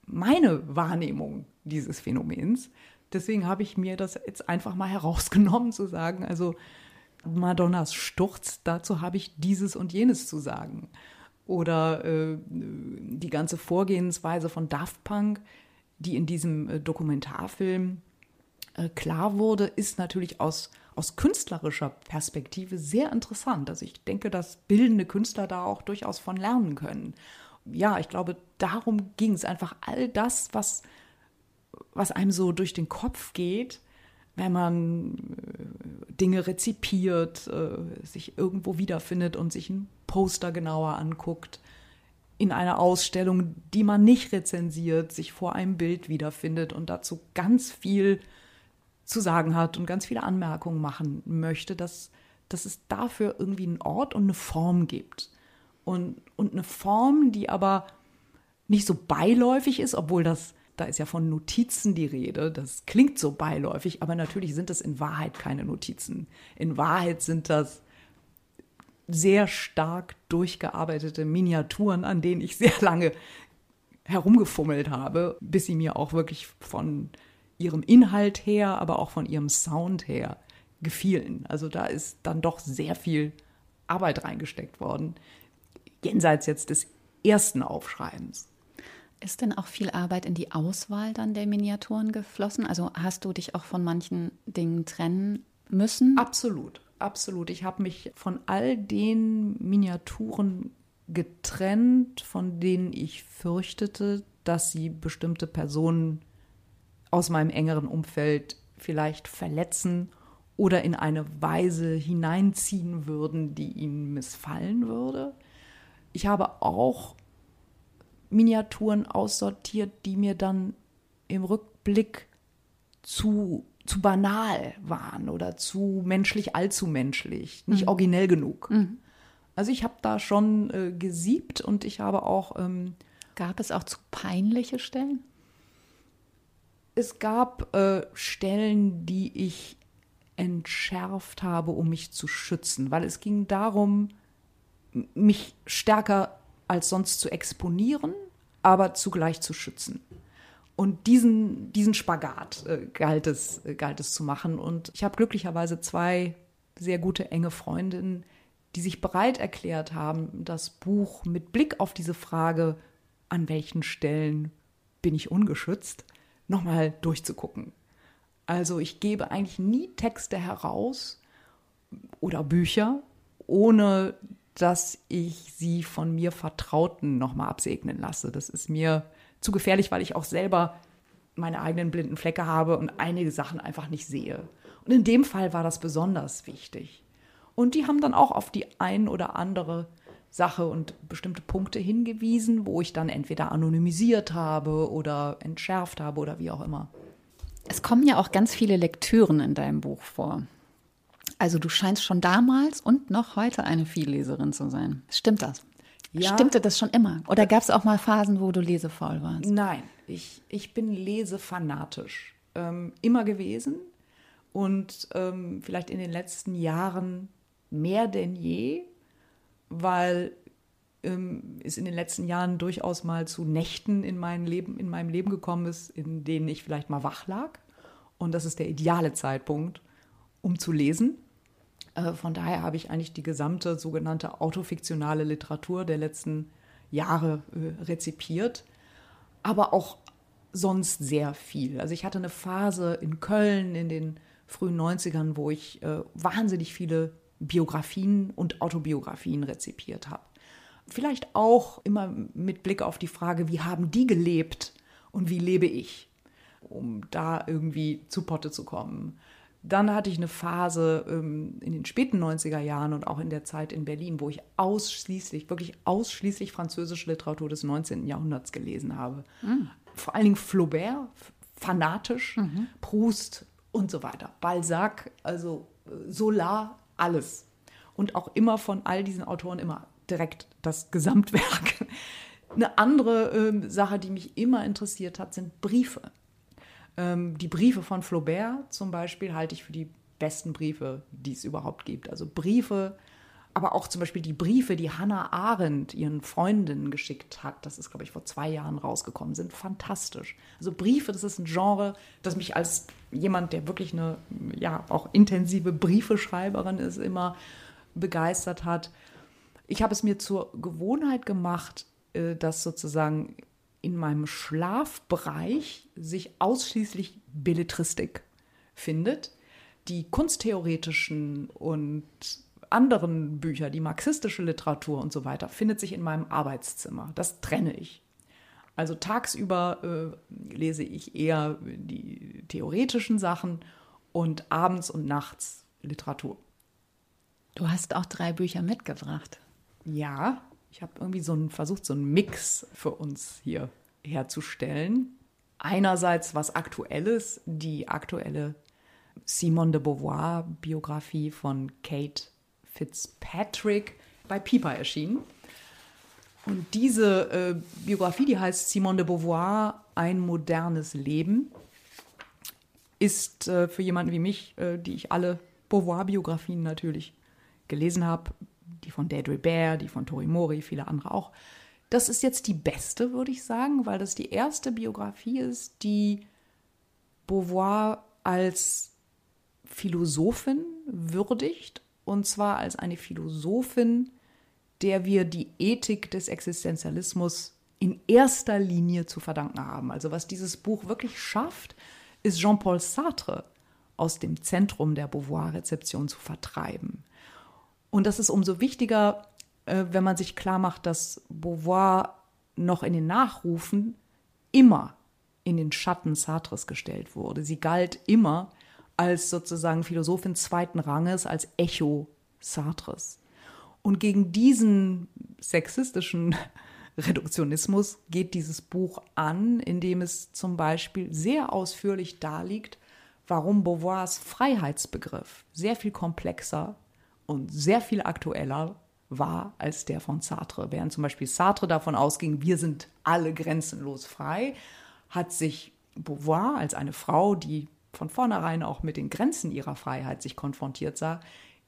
meine Wahrnehmung dieses Phänomens. Deswegen habe ich mir das jetzt einfach mal herausgenommen zu sagen, also Madonnas Sturz, dazu habe ich dieses und jenes zu sagen. Oder äh, die ganze Vorgehensweise von Daft Punk, die in diesem äh, Dokumentarfilm äh, klar wurde, ist natürlich aus, aus künstlerischer Perspektive sehr interessant. Also ich denke, dass bildende Künstler da auch durchaus von lernen können. Ja, ich glaube, darum ging es einfach all das, was, was einem so durch den Kopf geht, wenn man äh, Dinge rezipiert, äh, sich irgendwo wiederfindet und sich ein Poster genauer anguckt, in einer Ausstellung, die man nicht rezensiert, sich vor einem Bild wiederfindet und dazu ganz viel zu sagen hat und ganz viele Anmerkungen machen möchte, dass, dass es dafür irgendwie einen Ort und eine Form gibt. Und, und eine Form, die aber nicht so beiläufig ist, obwohl das da ist ja von Notizen die Rede. Das klingt so beiläufig, aber natürlich sind das in Wahrheit keine Notizen. In Wahrheit sind das sehr stark durchgearbeitete Miniaturen, an denen ich sehr lange herumgefummelt habe, bis sie mir auch wirklich von ihrem Inhalt her, aber auch von ihrem Sound her gefielen. Also da ist dann doch sehr viel Arbeit reingesteckt worden, jenseits jetzt des ersten Aufschreibens. Ist denn auch viel Arbeit in die Auswahl dann der Miniaturen geflossen? Also hast du dich auch von manchen Dingen trennen müssen? Absolut, absolut. Ich habe mich von all den Miniaturen getrennt, von denen ich fürchtete, dass sie bestimmte Personen aus meinem engeren Umfeld vielleicht verletzen oder in eine Weise hineinziehen würden, die ihnen missfallen würde. Ich habe auch Miniaturen aussortiert, die mir dann im Rückblick zu, zu banal waren oder zu menschlich, allzu menschlich, nicht mhm. originell genug. Mhm. Also ich habe da schon äh, gesiebt und ich habe auch. Ähm, gab es auch zu peinliche Stellen? Es gab äh, Stellen, die ich entschärft habe, um mich zu schützen, weil es ging darum, mich stärker als sonst zu exponieren, aber zugleich zu schützen. Und diesen, diesen Spagat äh, galt, es, äh, galt es zu machen. Und ich habe glücklicherweise zwei sehr gute, enge Freundinnen, die sich bereit erklärt haben, das Buch mit Blick auf diese Frage, an welchen Stellen bin ich ungeschützt, nochmal durchzugucken. Also ich gebe eigentlich nie Texte heraus oder Bücher, ohne dass ich sie von mir Vertrauten nochmal absegnen lasse. Das ist mir zu gefährlich, weil ich auch selber meine eigenen blinden Flecke habe und einige Sachen einfach nicht sehe. Und in dem Fall war das besonders wichtig. Und die haben dann auch auf die ein oder andere Sache und bestimmte Punkte hingewiesen, wo ich dann entweder anonymisiert habe oder entschärft habe oder wie auch immer. Es kommen ja auch ganz viele Lektüren in deinem Buch vor. Also du scheinst schon damals und noch heute eine Vielleserin zu sein. Stimmt das? Ja. Stimmte das schon immer? Oder gab es auch mal Phasen, wo du lesefaul warst? Nein, ich, ich bin lesefanatisch. Ähm, immer gewesen. Und ähm, vielleicht in den letzten Jahren mehr denn je, weil ähm, es in den letzten Jahren durchaus mal zu Nächten in, mein Leben, in meinem Leben gekommen ist, in denen ich vielleicht mal wach lag. Und das ist der ideale Zeitpunkt, um zu lesen. Äh, von daher habe ich eigentlich die gesamte sogenannte autofiktionale Literatur der letzten Jahre äh, rezipiert, aber auch sonst sehr viel. Also ich hatte eine Phase in Köln in den frühen 90ern, wo ich äh, wahnsinnig viele Biografien und Autobiografien rezipiert habe. vielleicht auch immer mit Blick auf die Frage, wie haben die gelebt und wie lebe ich, um da irgendwie zu Potte zu kommen. Dann hatte ich eine Phase ähm, in den späten 90er Jahren und auch in der Zeit in Berlin, wo ich ausschließlich, wirklich ausschließlich französische Literatur des 19. Jahrhunderts gelesen habe. Mhm. Vor allen Dingen Flaubert, fanatisch, mhm. Proust und so weiter. Balzac, also äh, Solar, alles. Und auch immer von all diesen Autoren immer direkt das Gesamtwerk. Eine andere äh, Sache, die mich immer interessiert hat, sind Briefe. Ähm, die Briefe von Flaubert zum Beispiel halte ich für die besten Briefe, die es überhaupt gibt. Also Briefe, aber auch zum Beispiel die Briefe, die Hannah Arendt ihren Freundinnen geschickt hat, das ist, glaube ich, vor zwei Jahren rausgekommen, sind fantastisch. Also Briefe, das ist ein Genre, das mich als jemand, der wirklich eine, ja, auch intensive Briefeschreiberin ist, immer begeistert hat. Ich habe es mir zur Gewohnheit gemacht, äh, dass sozusagen in meinem Schlafbereich sich ausschließlich Belletristik findet. Die kunsttheoretischen und anderen Bücher, die marxistische Literatur und so weiter, findet sich in meinem Arbeitszimmer. Das trenne ich. Also tagsüber äh, lese ich eher die theoretischen Sachen und abends und nachts Literatur. Du hast auch drei Bücher mitgebracht. Ja, ich habe irgendwie so einen, versucht, so einen Mix für uns hier herzustellen. Einerseits was Aktuelles, die aktuelle Simone de Beauvoir Biografie von Kate Fitzpatrick bei Piper erschienen. Und diese äh, Biografie, die heißt Simone de Beauvoir, ein modernes Leben, ist äh, für jemanden wie mich, äh, die ich alle Beauvoir-Biografien natürlich gelesen habe, die von Deirdre Bear, die von Tori Mori, viele andere auch. Das ist jetzt die beste, würde ich sagen, weil das die erste Biografie ist, die Beauvoir als Philosophin würdigt, und zwar als eine Philosophin, der wir die Ethik des Existenzialismus in erster Linie zu verdanken haben. Also was dieses Buch wirklich schafft, ist Jean-Paul Sartre aus dem Zentrum der Beauvoir-Rezeption zu vertreiben. Und das ist umso wichtiger, äh, wenn man sich klar macht, dass Beauvoir noch in den Nachrufen immer in den Schatten Sartres gestellt wurde. Sie galt immer als sozusagen Philosophin zweiten Ranges, als Echo Sartres. Und gegen diesen sexistischen Reduktionismus geht dieses Buch an, indem es zum Beispiel sehr ausführlich darlegt, warum Beauvoirs Freiheitsbegriff sehr viel komplexer und sehr viel aktueller war als der von Sartre. Während zum Beispiel Sartre davon ausging, wir sind alle grenzenlos frei, hat sich Beauvoir als eine Frau, die von vornherein auch mit den Grenzen ihrer Freiheit sich konfrontiert sah,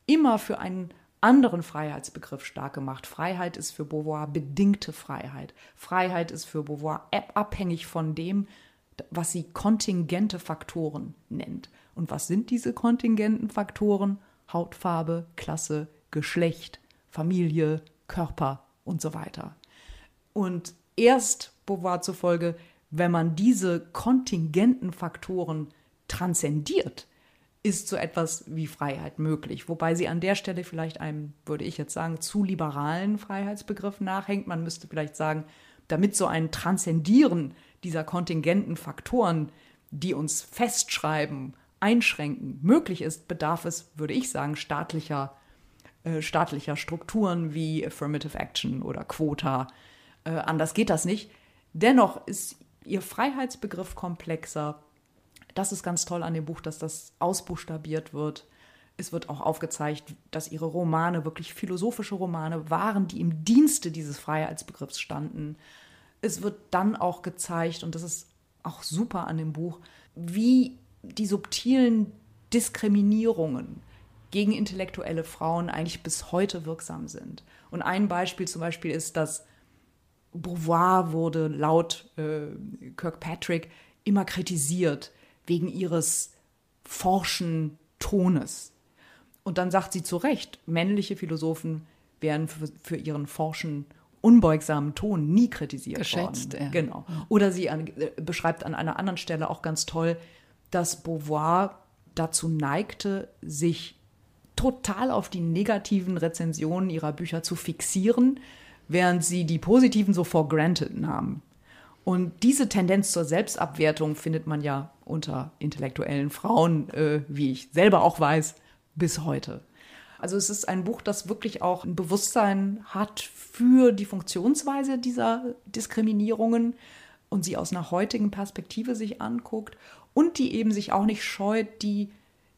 immer für einen anderen Freiheitsbegriff stark gemacht. Freiheit ist für Beauvoir bedingte Freiheit. Freiheit ist für Beauvoir abhängig von dem, was sie kontingente Faktoren nennt. Und was sind diese kontingenten Faktoren? Hautfarbe, Klasse, Geschlecht, Familie, Körper und so weiter. Und erst Beauvoir zufolge, wenn man diese kontingenten Faktoren transzendiert, ist so etwas wie Freiheit möglich. Wobei sie an der Stelle vielleicht einem, würde ich jetzt sagen, zu liberalen Freiheitsbegriff nachhängt. Man müsste vielleicht sagen, damit so ein Transzendieren dieser kontingenten Faktoren, die uns festschreiben einschränken möglich ist, bedarf es, würde ich sagen, staatlicher, äh, staatlicher Strukturen wie Affirmative Action oder Quota. Äh, anders geht das nicht. Dennoch ist ihr Freiheitsbegriff komplexer. Das ist ganz toll an dem Buch, dass das ausbuchstabiert wird. Es wird auch aufgezeigt, dass ihre Romane wirklich philosophische Romane waren, die im Dienste dieses Freiheitsbegriffs standen. Es wird dann auch gezeigt, und das ist auch super an dem Buch, wie die subtilen Diskriminierungen gegen intellektuelle Frauen eigentlich bis heute wirksam sind. Und ein Beispiel zum Beispiel ist, dass Beauvoir wurde laut äh, Kirkpatrick immer kritisiert wegen ihres forschen Tones. Und dann sagt sie zu Recht, männliche Philosophen werden für, für ihren forschen, unbeugsamen Ton nie kritisiert Geschätzt, worden. Ja. Genau. Oder sie an, äh, beschreibt an einer anderen Stelle auch ganz toll, dass Beauvoir dazu neigte, sich total auf die negativen Rezensionen ihrer Bücher zu fixieren, während sie die positiven so for granted nahmen. Und diese Tendenz zur Selbstabwertung findet man ja unter intellektuellen Frauen, äh, wie ich selber auch weiß, bis heute. Also es ist ein Buch, das wirklich auch ein Bewusstsein hat für die Funktionsweise dieser Diskriminierungen und sie aus einer heutigen Perspektive sich anguckt und die eben sich auch nicht scheut, die,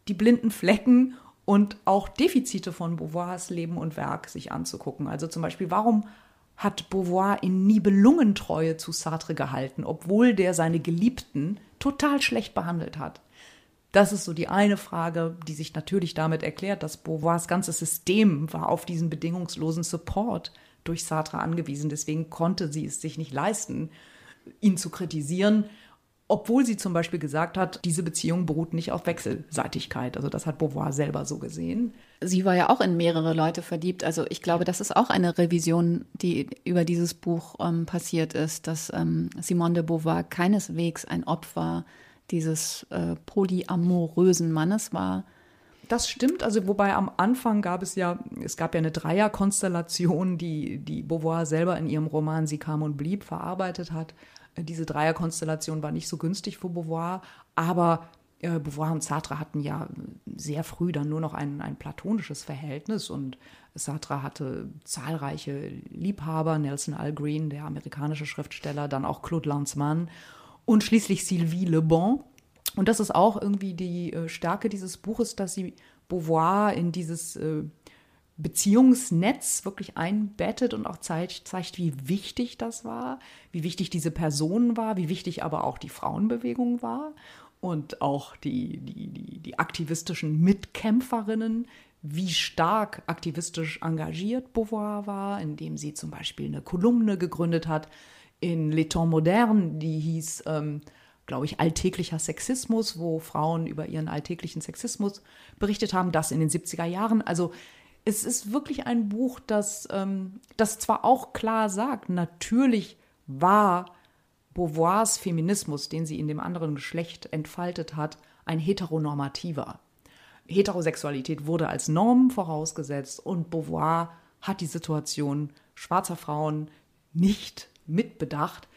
die blinden Flecken und auch Defizite von Beauvoirs Leben und Werk sich anzugucken. Also zum Beispiel, warum hat Beauvoir in Nibelungentreue zu Sartre gehalten, obwohl der seine Geliebten total schlecht behandelt hat? Das ist so die eine Frage, die sich natürlich damit erklärt, dass Beauvoirs ganzes System war auf diesen bedingungslosen Support durch Sartre angewiesen. Deswegen konnte sie es sich nicht leisten, ihn zu kritisieren, obwohl sie zum Beispiel gesagt hat, diese Beziehung beruht nicht auf Wechselseitigkeit. Also das hat Beauvoir selber so gesehen. Sie war ja auch in mehrere Leute verliebt. Also ich glaube, das ist auch eine Revision, die über dieses Buch ähm, passiert ist, dass ähm, Simone de Beauvoir keineswegs ein Opfer dieses äh, polyamorösen Mannes war. Das stimmt, also wobei am Anfang gab es ja, es gab ja eine Dreierkonstellation, die, die Beauvoir selber in ihrem Roman Sie kam und blieb verarbeitet hat. Diese Dreierkonstellation war nicht so günstig für Beauvoir, aber äh, Beauvoir und Sartre hatten ja sehr früh dann nur noch ein, ein platonisches Verhältnis und Sartre hatte zahlreiche Liebhaber, Nelson Al Green, der amerikanische Schriftsteller, dann auch Claude Lanzmann und schließlich Sylvie Le Bon. Und das ist auch irgendwie die äh, Stärke dieses Buches, dass sie Beauvoir in dieses äh, Beziehungsnetz wirklich einbettet und auch zeigt, zeigt, wie wichtig das war, wie wichtig diese Person war, wie wichtig aber auch die Frauenbewegung war und auch die, die, die, die aktivistischen Mitkämpferinnen, wie stark aktivistisch engagiert Beauvoir war, indem sie zum Beispiel eine Kolumne gegründet hat in Les Temps Modernes, die hieß, ähm, glaube ich, alltäglicher Sexismus, wo Frauen über ihren alltäglichen Sexismus berichtet haben, das in den 70er Jahren. Also es ist wirklich ein Buch, das, ähm, das zwar auch klar sagt, natürlich war Beauvoirs Feminismus, den sie in dem anderen Geschlecht entfaltet hat, ein heteronormativer. Heterosexualität wurde als Norm vorausgesetzt und Beauvoir hat die Situation schwarzer Frauen nicht mitbedacht,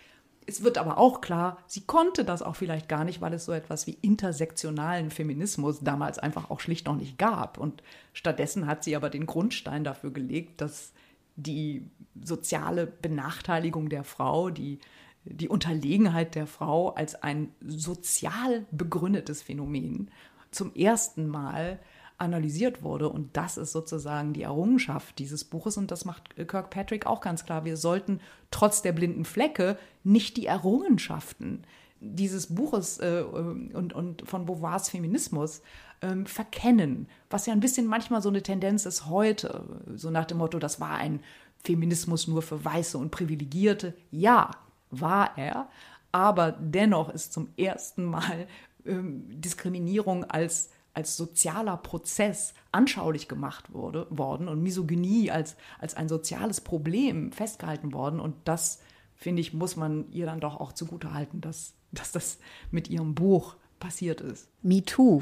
es wird aber auch klar, sie konnte das auch vielleicht gar nicht, weil es so etwas wie intersektionalen Feminismus damals einfach auch schlicht noch nicht gab. Und stattdessen hat sie aber den Grundstein dafür gelegt, dass die soziale Benachteiligung der Frau, die, die Unterlegenheit der Frau als ein sozial begründetes Phänomen zum ersten Mal analysiert wurde. Und das ist sozusagen die Errungenschaft dieses Buches. Und das macht Kirkpatrick auch ganz klar. Wir sollten trotz der blinden Flecke nicht die Errungenschaften dieses Buches äh, und, und von Beauvoirs Feminismus ähm, verkennen, was ja ein bisschen manchmal so eine Tendenz ist heute, so nach dem Motto, das war ein Feminismus nur für Weiße und Privilegierte. Ja, war er, aber dennoch ist zum ersten Mal ähm, Diskriminierung als als sozialer Prozess anschaulich gemacht wurde, worden und Misogynie als, als ein soziales Problem festgehalten worden. Und das, finde ich, muss man ihr dann doch auch zugutehalten, dass, dass das mit ihrem Buch passiert ist. Me Too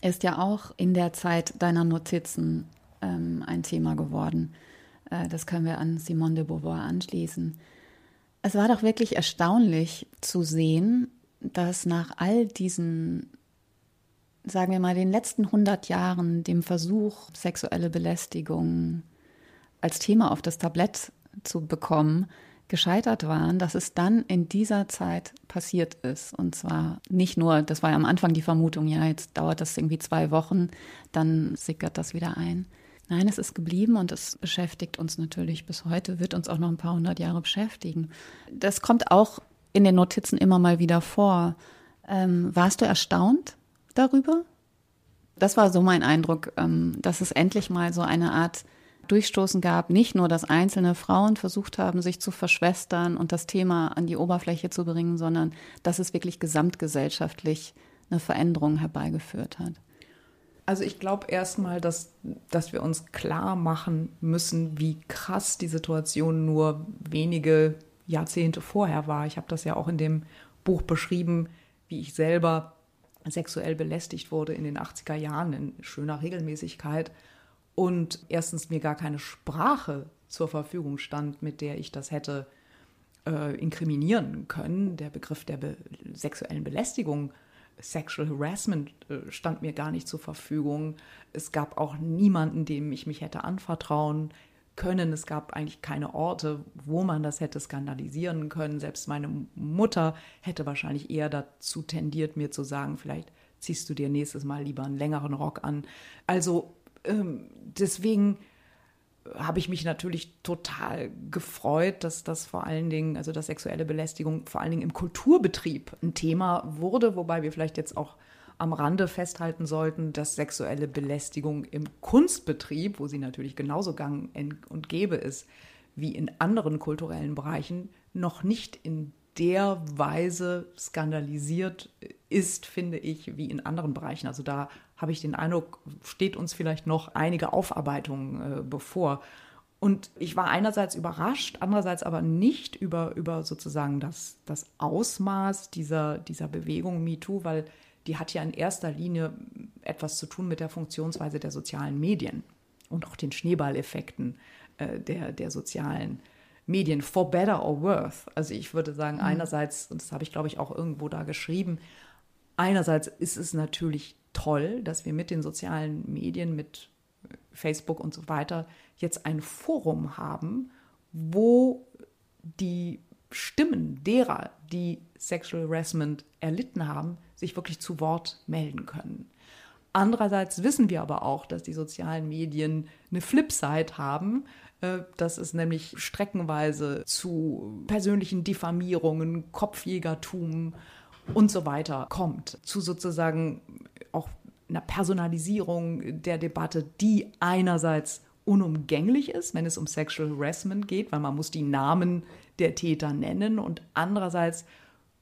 ist ja auch in der Zeit deiner Notizen ähm, ein Thema geworden. Äh, das können wir an Simone de Beauvoir anschließen. Es war doch wirklich erstaunlich zu sehen, dass nach all diesen sagen wir mal, den letzten 100 Jahren dem Versuch, sexuelle Belästigung als Thema auf das Tablett zu bekommen, gescheitert waren, dass es dann in dieser Zeit passiert ist. Und zwar nicht nur, das war ja am Anfang die Vermutung, ja, jetzt dauert das irgendwie zwei Wochen, dann sickert das wieder ein. Nein, es ist geblieben und es beschäftigt uns natürlich bis heute, wird uns auch noch ein paar hundert Jahre beschäftigen. Das kommt auch in den Notizen immer mal wieder vor. Ähm, warst du erstaunt, darüber. Das war so mein Eindruck, ähm, dass es endlich mal so eine Art Durchstoßen gab, nicht nur, dass einzelne Frauen versucht haben, sich zu verschwestern und das Thema an die Oberfläche zu bringen, sondern dass es wirklich gesamtgesellschaftlich eine Veränderung herbeigeführt hat. Also ich glaube erstmal, dass, dass wir uns klar machen müssen, wie krass die Situation nur wenige Jahrzehnte vorher war. Ich habe das ja auch in dem Buch beschrieben, wie ich selber sexuell belästigt wurde in den 80er Jahren in schöner Regelmäßigkeit. und erstens mir gar keine Sprache zur Verfügung stand, mit der ich das hätte äh, inkriminieren können. Der Begriff der be sexuellen Belästigung, Sexual Harassment, äh, stand mir gar nicht zur Verfügung. Es gab auch niemanden, dem ich mich hätte anvertrauen können. Es gab eigentlich keine Orte, wo man das hätte skandalisieren können. Selbst meine Mutter hätte wahrscheinlich eher dazu tendiert, mir zu sagen, vielleicht ziehst du dir nächstes Mal lieber einen längeren Rock an. Also ähm, deswegen habe ich mich natürlich total gefreut, dass das vor allen Dingen, also dass sexuelle Belästigung vor allen Dingen im Kulturbetrieb ein Thema wurde, wobei wir vielleicht jetzt auch am Rande festhalten sollten, dass sexuelle Belästigung im Kunstbetrieb, wo sie natürlich genauso gang und gäbe ist wie in anderen kulturellen Bereichen, noch nicht in der Weise skandalisiert ist, finde ich, wie in anderen Bereichen. Also da habe ich den Eindruck, steht uns vielleicht noch einige Aufarbeitung äh, bevor. Und ich war einerseits überrascht, andererseits aber nicht über, über sozusagen das, das Ausmaß dieser, dieser Bewegung MeToo, weil die hat ja in erster Linie etwas zu tun mit der Funktionsweise der sozialen Medien und auch den Schneeballeffekten äh, der, der sozialen Medien, for better or worse. Also ich würde sagen, mhm. einerseits, und das habe ich glaube ich auch irgendwo da geschrieben, einerseits ist es natürlich toll, dass wir mit den sozialen Medien, mit Facebook und so weiter jetzt ein Forum haben, wo die Stimmen derer, die Sexual Harassment erlitten haben, sich wirklich zu Wort melden können. Andererseits wissen wir aber auch, dass die sozialen Medien eine Flipside haben, äh, dass es nämlich streckenweise zu persönlichen Diffamierungen, Kopfjägertum und so weiter kommt, zu sozusagen auch einer Personalisierung der Debatte, die einerseits unumgänglich ist, wenn es um Sexual Harassment geht, weil man muss die Namen der Täter nennen und andererseits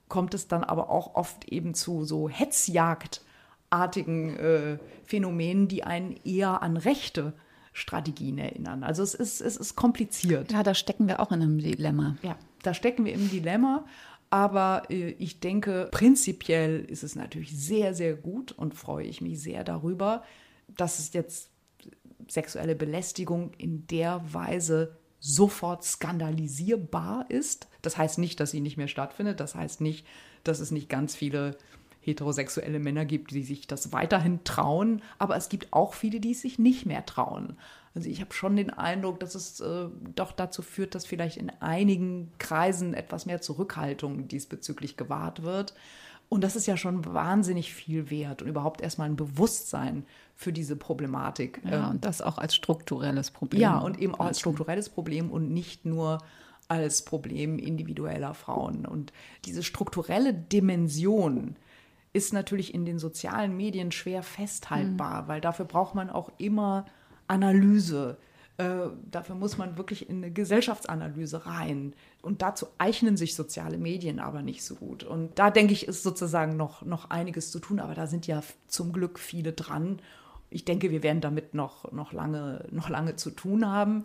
kommt es dann aber auch oft eben zu so Hetzjagdartigen äh, Phänomenen, die einen eher an rechte Strategien erinnern. Also es ist, es ist kompliziert. Ja, da stecken wir auch in einem Dilemma. Ja, da stecken wir im Dilemma. Aber äh, ich denke, prinzipiell ist es natürlich sehr, sehr gut und freue ich mich sehr darüber, dass es jetzt sexuelle Belästigung in der Weise sofort skandalisierbar ist. Das heißt nicht, dass sie nicht mehr stattfindet. Das heißt nicht, dass es nicht ganz viele heterosexuelle Männer gibt, die sich das weiterhin trauen. Aber es gibt auch viele, die es sich nicht mehr trauen. Also ich habe schon den Eindruck, dass es äh, doch dazu führt, dass vielleicht in einigen Kreisen etwas mehr Zurückhaltung diesbezüglich gewahrt wird. Und das ist ja schon wahnsinnig viel wert und überhaupt erstmal ein Bewusstsein für diese Problematik. Ja, ähm, und das auch als strukturelles Problem. Ja, und eben auch als strukturelles Problem und nicht nur als Problem individueller Frauen. Und diese strukturelle Dimension ist natürlich in den sozialen Medien schwer festhaltbar, mhm. weil dafür braucht man auch immer Analyse. Äh, dafür muss man wirklich in eine Gesellschaftsanalyse rein. Und dazu eignen sich soziale Medien aber nicht so gut. Und da denke ich, ist sozusagen noch, noch einiges zu tun. Aber da sind ja zum Glück viele dran. Ich denke, wir werden damit noch, noch, lange, noch lange zu tun haben.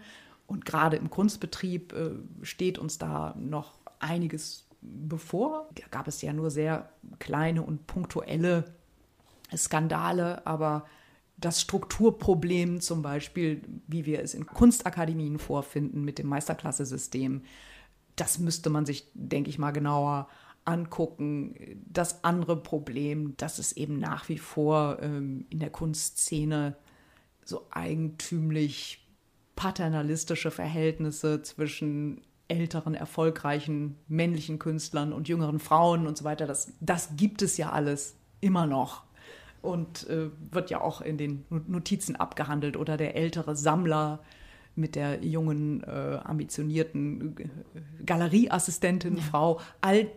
Und gerade im Kunstbetrieb äh, steht uns da noch einiges bevor. Da gab es ja nur sehr kleine und punktuelle Skandale, aber das Strukturproblem zum Beispiel, wie wir es in Kunstakademien vorfinden mit dem Meisterklasse-System, das müsste man sich, denke ich mal, genauer angucken. Das andere Problem, dass es eben nach wie vor ähm, in der Kunstszene so eigentümlich paternalistische Verhältnisse zwischen älteren, erfolgreichen männlichen Künstlern und jüngeren Frauen und so weiter, das, das gibt es ja alles immer noch und äh, wird ja auch in den Notizen abgehandelt oder der ältere Sammler mit der jungen, äh, ambitionierten äh, Galerieassistentin, ja. Frau. All,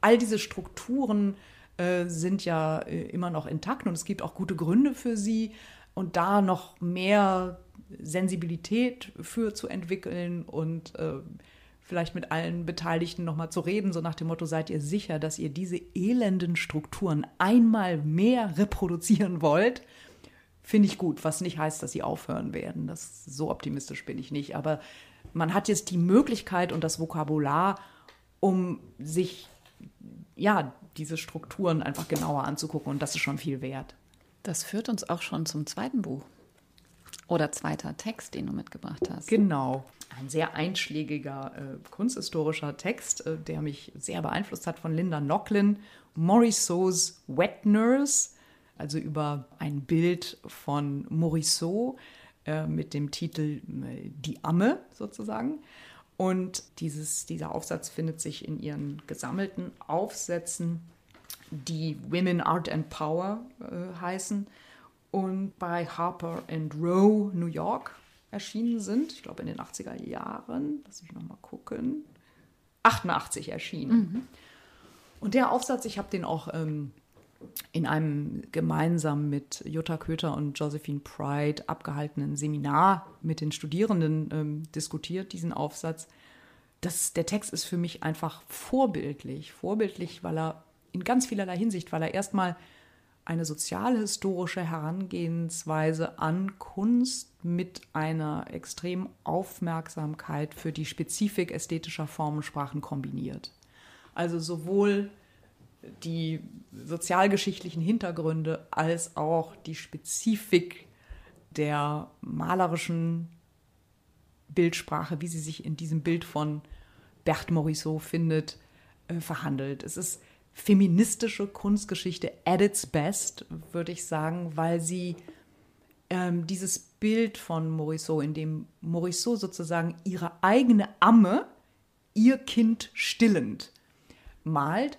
all diese Strukturen äh, sind ja äh, immer noch intakt und es gibt auch gute Gründe für sie. Und da noch mehr Sensibilität für zu entwickeln und äh, vielleicht mit allen Beteiligten nochmal zu reden, so nach dem Motto, seid ihr sicher, dass ihr diese elenden Strukturen einmal mehr reproduzieren wollt? Finde ich gut, was nicht heißt, dass sie aufhören werden. Das, so optimistisch bin ich nicht. Aber man hat jetzt die Möglichkeit und das Vokabular, um sich ja diese Strukturen einfach genauer anzugucken und das ist schon viel wert. Das führt uns auch schon zum zweiten Buch. Oder zweiter Text, den du mitgebracht hast. Genau. Ein sehr einschlägiger äh, kunsthistorischer Text, äh, der mich sehr beeinflusst hat von Linda Nochlin. Morisot's Wet Nurse, also über ein Bild von Morisot äh, mit dem Titel äh, Die Amme sozusagen. Und dieses, dieser Aufsatz findet sich in ihren gesammelten Aufsätzen, die Women, Art and Power äh, heißen und bei Harper and Row New York erschienen sind. Ich glaube in den 80er Jahren. Lass mich nochmal gucken. 88 erschienen. Mhm. Und der Aufsatz, ich habe den auch ähm, in einem gemeinsam mit Jutta Köter und Josephine Pride abgehaltenen Seminar mit den Studierenden ähm, diskutiert, diesen Aufsatz. Das, der Text ist für mich einfach vorbildlich. Vorbildlich, weil er in ganz vielerlei Hinsicht, weil er erstmal eine sozialhistorische Herangehensweise an Kunst mit einer extremen Aufmerksamkeit für die Spezifik ästhetischer Formensprachen kombiniert. Also sowohl die sozialgeschichtlichen Hintergründe als auch die Spezifik der malerischen Bildsprache, wie sie sich in diesem Bild von Berthe Morisot findet, äh, verhandelt. Es ist feministische Kunstgeschichte at its best, würde ich sagen, weil sie ähm, dieses Bild von Morisot, in dem Morisot sozusagen ihre eigene Amme, ihr Kind stillend, malt,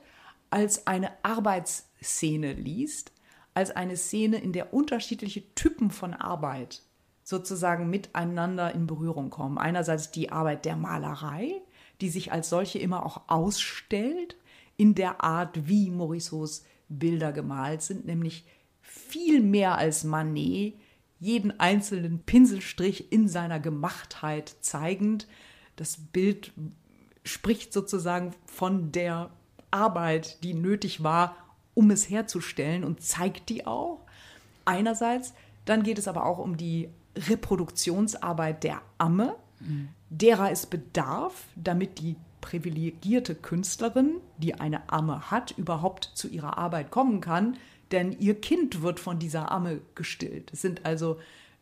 als eine Arbeitsszene liest, als eine Szene, in der unterschiedliche Typen von Arbeit sozusagen miteinander in Berührung kommen. Einerseits die Arbeit der Malerei, die sich als solche immer auch ausstellt, in der Art, wie Morissots Bilder gemalt sind, nämlich viel mehr als Manet, jeden einzelnen Pinselstrich in seiner Gemachtheit zeigend. Das Bild spricht sozusagen von der Arbeit, die nötig war, um es herzustellen und zeigt die auch. Einerseits, dann geht es aber auch um die Reproduktionsarbeit der Amme, mhm. derer es bedarf, damit die privilegierte Künstlerin, die eine Amme hat, überhaupt zu ihrer Arbeit kommen kann, denn ihr Kind wird von dieser Amme gestillt. Es sind also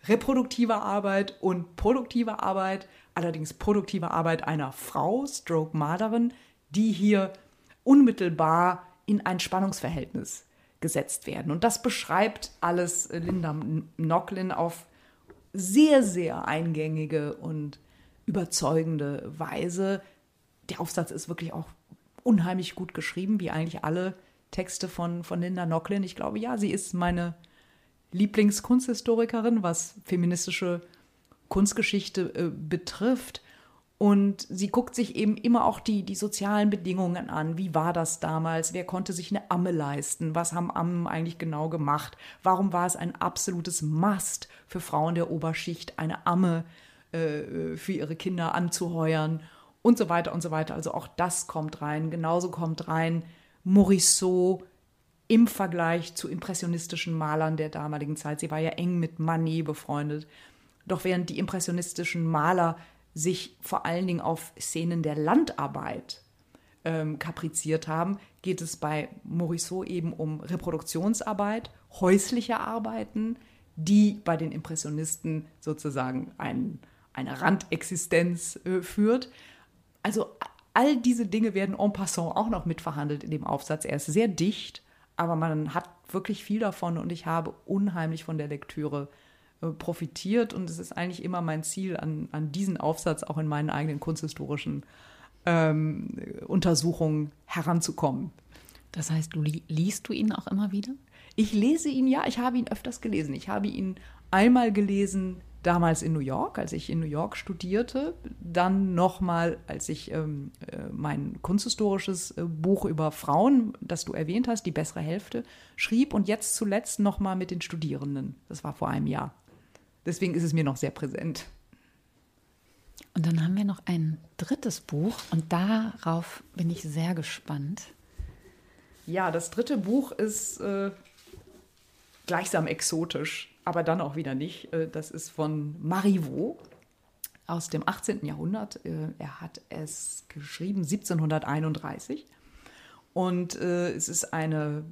reproduktive Arbeit und produktive Arbeit, allerdings produktive Arbeit einer Frau, Stroke Malerin, die hier unmittelbar in ein Spannungsverhältnis gesetzt werden. Und das beschreibt alles Linda Nocklin auf sehr, sehr eingängige und überzeugende Weise, der Aufsatz ist wirklich auch unheimlich gut geschrieben, wie eigentlich alle Texte von, von Linda Nocklin. Ich glaube, ja, sie ist meine Lieblingskunsthistorikerin, was feministische Kunstgeschichte äh, betrifft. Und sie guckt sich eben immer auch die, die sozialen Bedingungen an. Wie war das damals? Wer konnte sich eine Amme leisten? Was haben Ammen eigentlich genau gemacht? Warum war es ein absolutes Must für Frauen der Oberschicht, eine Amme äh, für ihre Kinder anzuheuern? Und so weiter und so weiter. Also auch das kommt rein. Genauso kommt rein Morisot im Vergleich zu impressionistischen Malern der damaligen Zeit. Sie war ja eng mit Manet befreundet. Doch während die impressionistischen Maler sich vor allen Dingen auf Szenen der Landarbeit ähm, kapriziert haben, geht es bei Morisot eben um Reproduktionsarbeit, häusliche Arbeiten, die bei den Impressionisten sozusagen ein, eine Randexistenz äh, führt. Also all diese Dinge werden en passant auch noch mitverhandelt in dem Aufsatz. Er ist sehr dicht, aber man hat wirklich viel davon und ich habe unheimlich von der Lektüre äh, profitiert und es ist eigentlich immer mein Ziel, an, an diesen Aufsatz auch in meinen eigenen kunsthistorischen ähm, Untersuchungen heranzukommen. Das heißt, du li liest du ihn auch immer wieder? Ich lese ihn ja, ich habe ihn öfters gelesen. Ich habe ihn einmal gelesen damals in New York, als ich in New York studierte, dann nochmal, als ich ähm, äh, mein kunsthistorisches äh, Buch über Frauen, das du erwähnt hast, die bessere Hälfte, schrieb und jetzt zuletzt nochmal mit den Studierenden. Das war vor einem Jahr. Deswegen ist es mir noch sehr präsent. Und dann haben wir noch ein drittes Buch und darauf bin ich sehr gespannt. Ja, das dritte Buch ist äh, gleichsam exotisch aber dann auch wieder nicht. Äh, das ist von Marivaux aus dem 18. Jahrhundert. Äh, er hat es geschrieben 1731 und äh, es ist eine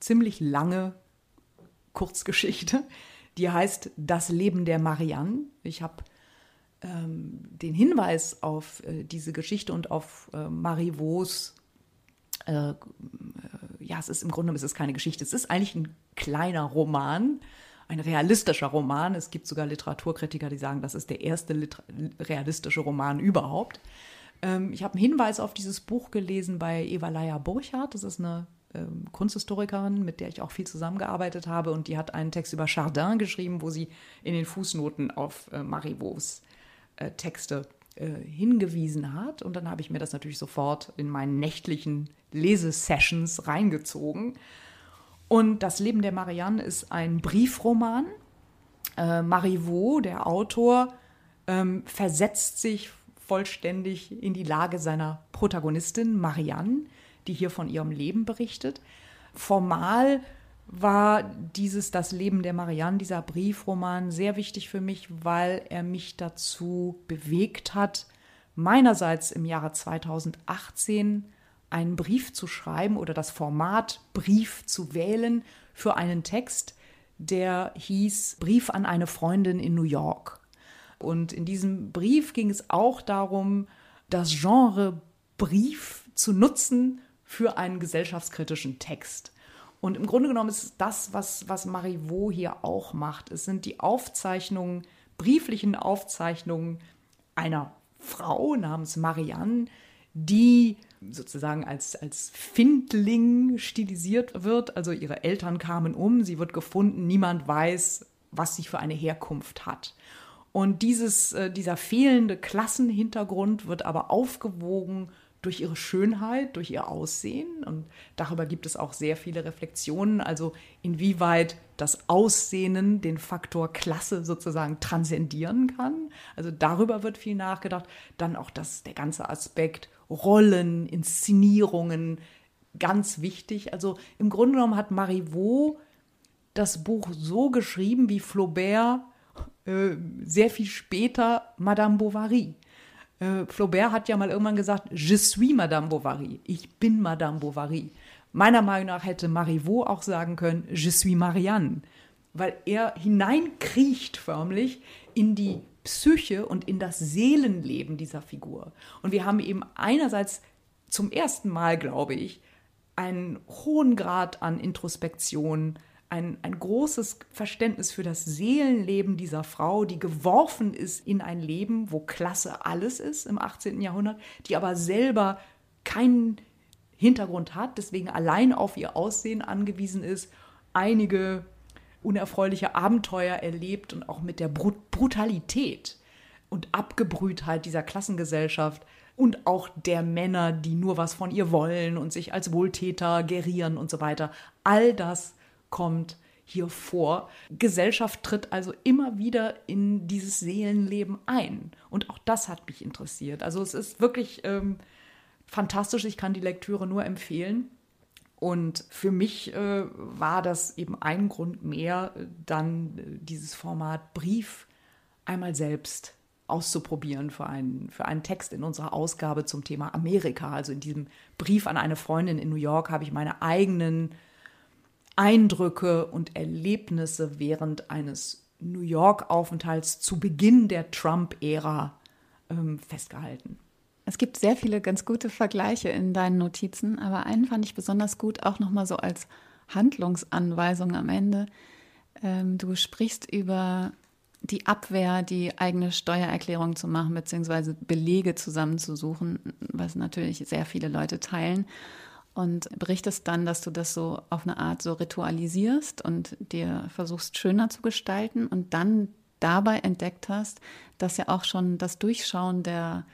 ziemlich lange Kurzgeschichte, Die heißt Das Leben der Marianne. Ich habe ähm, den Hinweis auf diese Geschichte und auf Marivaux ja, es ist im Grunde es ist keine Geschichte, es ist eigentlich ein kleiner Roman, ein realistischer Roman. Es gibt sogar Literaturkritiker, die sagen, das ist der erste Liter realistische Roman überhaupt. Ähm, ich habe einen Hinweis auf dieses Buch gelesen bei Eva Leia Burchardt. Das ist eine ähm, Kunsthistorikerin, mit der ich auch viel zusammengearbeitet habe. Und die hat einen Text über Chardin geschrieben, wo sie in den Fußnoten auf äh, Marivaux äh, Texte äh, hingewiesen hat. Und dann habe ich mir das natürlich sofort in meinen nächtlichen Lesesessions reingezogen. Und Das Leben der Marianne ist ein Briefroman. Äh, Marivaux, der Autor, ähm, versetzt sich vollständig in die Lage seiner Protagonistin Marianne, die hier von ihrem Leben berichtet. Formal war dieses Das Leben der Marianne, dieser Briefroman, sehr wichtig für mich, weil er mich dazu bewegt hat, meinerseits im Jahre 2018 einen Brief zu schreiben oder das Format Brief zu wählen für einen Text, der hieß Brief an eine Freundin in New York. Und in diesem Brief ging es auch darum, das Genre Brief zu nutzen für einen gesellschaftskritischen Text. Und im Grunde genommen ist das, was, was Marivaux hier auch macht. Es sind die Aufzeichnungen, brieflichen Aufzeichnungen einer Frau namens Marianne, die sozusagen als, als Findling stilisiert wird. Also ihre Eltern kamen um, sie wird gefunden, niemand weiß, was sie für eine Herkunft hat. Und dieses, äh, dieser fehlende Klassenhintergrund wird aber aufgewogen durch ihre Schönheit, durch ihr Aussehen. Und darüber gibt es auch sehr viele Reflexionen. Also inwieweit das Aussehen den Faktor Klasse sozusagen transzendieren kann. Also darüber wird viel nachgedacht. Dann auch das, der ganze Aspekt Rollen, Inszenierungen, ganz wichtig. Also im Grunde genommen hat Marivaux das Buch so geschrieben, wie Flaubert äh, sehr viel später Madame Bovary. Äh, Flaubert hat ja mal irgendwann gesagt, je suis Madame Bovary, ich bin Madame Bovary. Meiner Meinung nach hätte Marivaux auch sagen können, je suis Marianne, weil er hineinkriecht förmlich in die Psyche und in das Seelenleben dieser Figur. Und wir haben eben einerseits zum ersten Mal, glaube ich, einen hohen Grad an Introspektion, ein, ein großes Verständnis für das Seelenleben dieser Frau, die geworfen ist in ein Leben, wo Klasse alles ist im 18. Jahrhundert, die aber selber keinen Hintergrund hat, deswegen allein auf ihr Aussehen angewiesen ist, einige unerfreuliche Abenteuer erlebt und auch mit der Brut Brutalität und Abgebrühtheit dieser Klassengesellschaft und auch der Männer, die nur was von ihr wollen und sich als Wohltäter gerieren und so weiter. All das kommt hier vor. Gesellschaft tritt also immer wieder in dieses Seelenleben ein. Und auch das hat mich interessiert. Also es ist wirklich ähm, fantastisch. Ich kann die Lektüre nur empfehlen. Und für mich äh, war das eben ein Grund mehr, dann äh, dieses Format Brief einmal selbst auszuprobieren für einen, für einen Text in unserer Ausgabe zum Thema Amerika. Also in diesem Brief an eine Freundin in New York habe ich meine eigenen Eindrücke und Erlebnisse während eines New York-Aufenthalts zu Beginn der Trump-Ära ähm, festgehalten. Es gibt sehr viele ganz gute Vergleiche in deinen Notizen, aber einen fand ich besonders gut, auch nochmal so als Handlungsanweisung am Ende. Ähm, du sprichst über die Abwehr, die eigene Steuererklärung zu machen, beziehungsweise Belege zusammenzusuchen, was natürlich sehr viele Leute teilen und berichtest dann, dass du das so auf eine Art so ritualisierst und dir versuchst schöner zu gestalten und dann dabei entdeckt hast, dass ja auch schon das Durchschauen der,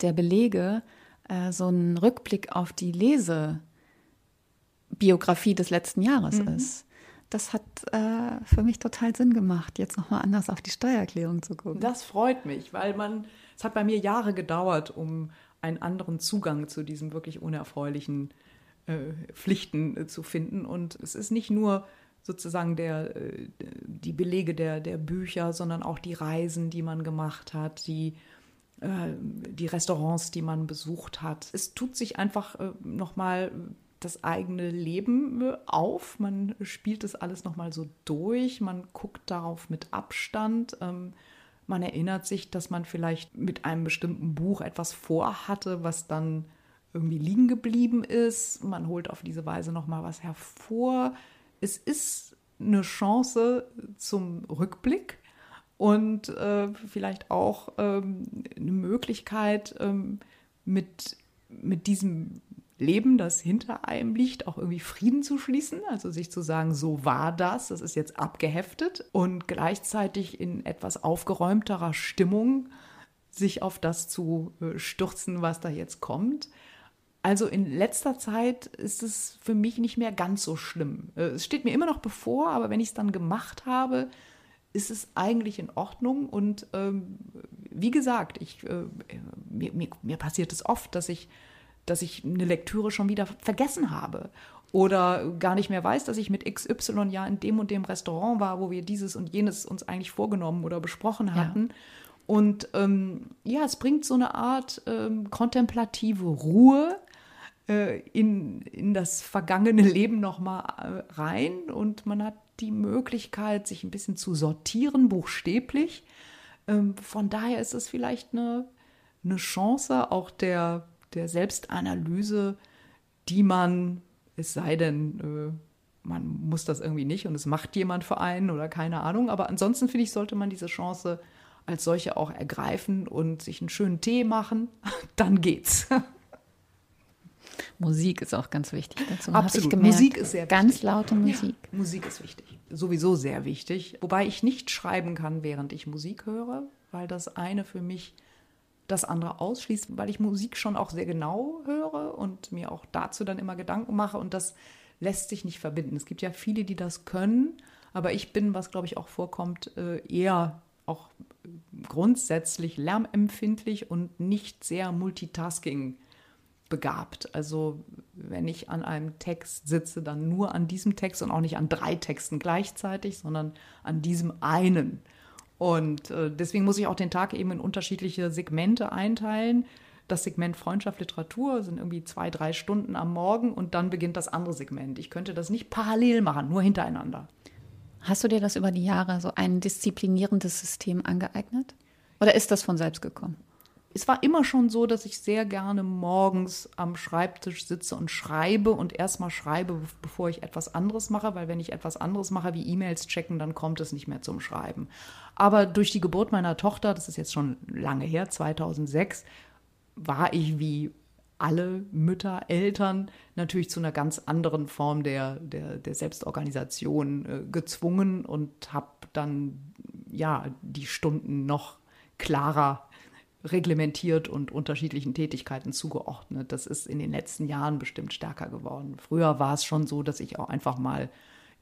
der Belege äh, so ein Rückblick auf die Lesebiografie des letzten Jahres mhm. ist. Das hat äh, für mich total Sinn gemacht, jetzt nochmal anders auf die Steuererklärung zu gucken. Das freut mich, weil man, es hat bei mir Jahre gedauert, um einen anderen Zugang zu diesem wirklich unerfreulichen äh, Pflichten äh, zu finden. Und es ist nicht nur sozusagen der, äh, die Belege der, der Bücher, sondern auch die Reisen, die man gemacht hat, die, die Restaurants, die man besucht hat. Es tut sich einfach nochmal das eigene Leben äh, auf. Man spielt das alles nochmal so durch. Man guckt darauf mit Abstand. Ähm, man erinnert sich, dass man vielleicht mit einem bestimmten Buch etwas vorhatte, was dann irgendwie liegen geblieben ist. Man holt auf diese Weise nochmal was hervor. Es ist eine Chance zum Rückblick und äh, vielleicht auch ähm, eine Möglichkeit, ähm, mit, mit diesem Leben, das hinter einem liegt, auch irgendwie Frieden zu schließen, also sich zu sagen, so war das, das ist jetzt abgeheftet und gleichzeitig in etwas aufgeräumterer Stimmung sich auf das zu äh, stürzen, was da jetzt kommt. Also in letzter Zeit ist es für mich nicht mehr ganz so schlimm. Äh, es steht mir immer noch bevor, aber wenn ich es dann gemacht habe, ist es eigentlich in Ordnung. Und ähm, wie gesagt, ich, äh, mir, mir, mir, passiert es oft, dass ich dass ich eine Lektüre schon wieder vergessen habe oder gar nicht mehr weiß, dass ich mit XY ja in dem und dem Restaurant war, wo wir dieses und jenes uns eigentlich vorgenommen oder besprochen hatten. Ja. Und ähm, ja, es bringt so eine Art ähm, kontemplative Ruhe äh, in, in das vergangene Leben nochmal äh, rein und man hat die Möglichkeit, sich ein bisschen zu sortieren, buchstäblich. Ähm, von daher ist es vielleicht eine, eine Chance auch der der Selbstanalyse, die man, es sei denn, äh, man muss das irgendwie nicht und es macht jemand für einen oder keine Ahnung, aber ansonsten finde ich, sollte man diese Chance als solche auch ergreifen und sich einen schönen Tee machen, dann geht's. Musik ist auch ganz wichtig dazu. Absolut. Gemerkt, Musik ist sehr wichtig. Ganz laute Musik. Ja, Musik ist wichtig. Sowieso sehr wichtig. Wobei ich nicht schreiben kann, während ich Musik höre, weil das eine für mich das andere ausschließt, weil ich Musik schon auch sehr genau höre und mir auch dazu dann immer Gedanken mache und das lässt sich nicht verbinden. Es gibt ja viele, die das können, aber ich bin, was glaube ich auch vorkommt, äh, eher auch grundsätzlich lärmempfindlich und nicht sehr multitasking begabt. Also wenn ich an einem Text sitze, dann nur an diesem Text und auch nicht an drei Texten gleichzeitig, sondern an diesem einen. Und äh, deswegen muss ich auch den Tag eben in unterschiedliche Segmente einteilen. Das Segment Freundschaft, Literatur sind irgendwie zwei, drei Stunden am Morgen und dann beginnt das andere Segment. Ich könnte das nicht parallel machen, nur hintereinander. Hast du dir das über die Jahre so ein disziplinierendes System angeeignet? Oder ist das von selbst gekommen? Es war immer schon so, dass ich sehr gerne morgens am Schreibtisch sitze und schreibe und erstmal schreibe, bevor ich etwas anderes mache, weil wenn ich etwas anderes mache, wie E-Mails checken, dann kommt es nicht mehr zum Schreiben. Aber durch die Geburt meiner Tochter, das ist jetzt schon lange her, 2006, war ich wie alle Mütter, Eltern natürlich zu einer ganz anderen Form der, der, der Selbstorganisation äh, gezwungen und habe dann ja die Stunden noch klarer reglementiert und unterschiedlichen Tätigkeiten zugeordnet. Das ist in den letzten Jahren bestimmt stärker geworden. Früher war es schon so, dass ich auch einfach mal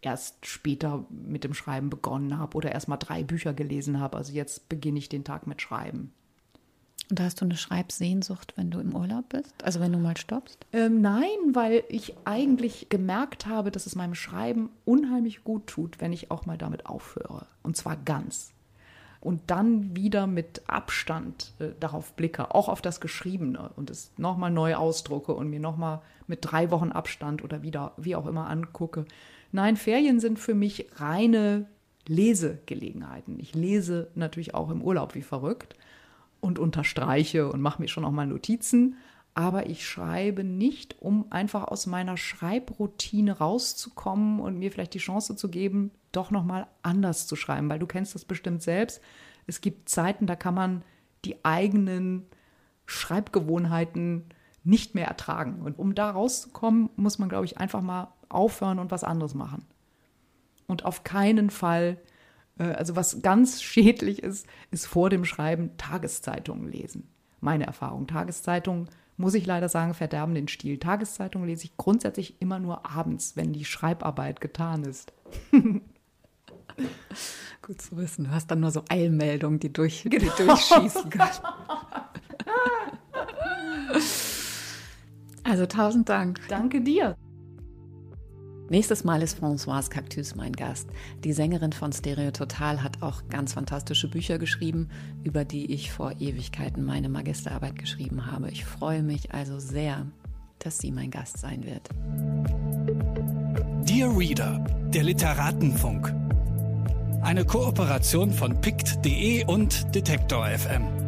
erst später mit dem Schreiben begonnen habe oder erst mal drei Bücher gelesen habe. Also jetzt beginne ich den Tag mit Schreiben. Und hast du eine Schreibsehnsucht, wenn du im Urlaub bist? Also wenn du mal stoppst? Ähm, nein, weil ich eigentlich gemerkt habe, dass es meinem Schreiben unheimlich gut tut, wenn ich auch mal damit aufhöre. Und zwar ganz und dann wieder mit Abstand äh, darauf blicke, auch auf das Geschriebene und es nochmal neu ausdrucke und mir nochmal mit drei Wochen Abstand oder wieder, wie auch immer angucke. Nein, Ferien sind für mich reine Lesegelegenheiten. Ich lese natürlich auch im Urlaub wie verrückt und unterstreiche und mache mir schon auch mal Notizen, aber ich schreibe nicht, um einfach aus meiner Schreibroutine rauszukommen und mir vielleicht die Chance zu geben, doch noch mal anders zu schreiben, weil du kennst das bestimmt selbst. Es gibt Zeiten, da kann man die eigenen Schreibgewohnheiten nicht mehr ertragen. Und um da rauszukommen, muss man, glaube ich, einfach mal aufhören und was anderes machen. Und auf keinen Fall, äh, also was ganz schädlich ist, ist vor dem Schreiben Tageszeitungen lesen. Meine Erfahrung. Tageszeitungen muss ich leider sagen, verderben den Stil. Tageszeitungen lese ich grundsätzlich immer nur abends, wenn die Schreibarbeit getan ist. Gut zu wissen. Du hast dann nur so Eilmeldungen, die, durch, genau. die durchschießen können. also tausend Dank. Danke dir. Nächstes Mal ist Françoise Cactus mein Gast. Die Sängerin von Stereo Total hat auch ganz fantastische Bücher geschrieben, über die ich vor Ewigkeiten meine Magisterarbeit geschrieben habe. Ich freue mich also sehr, dass sie mein Gast sein wird. Dear Reader, der Literatenfunk. Eine Kooperation von pict.de und Detektor FM.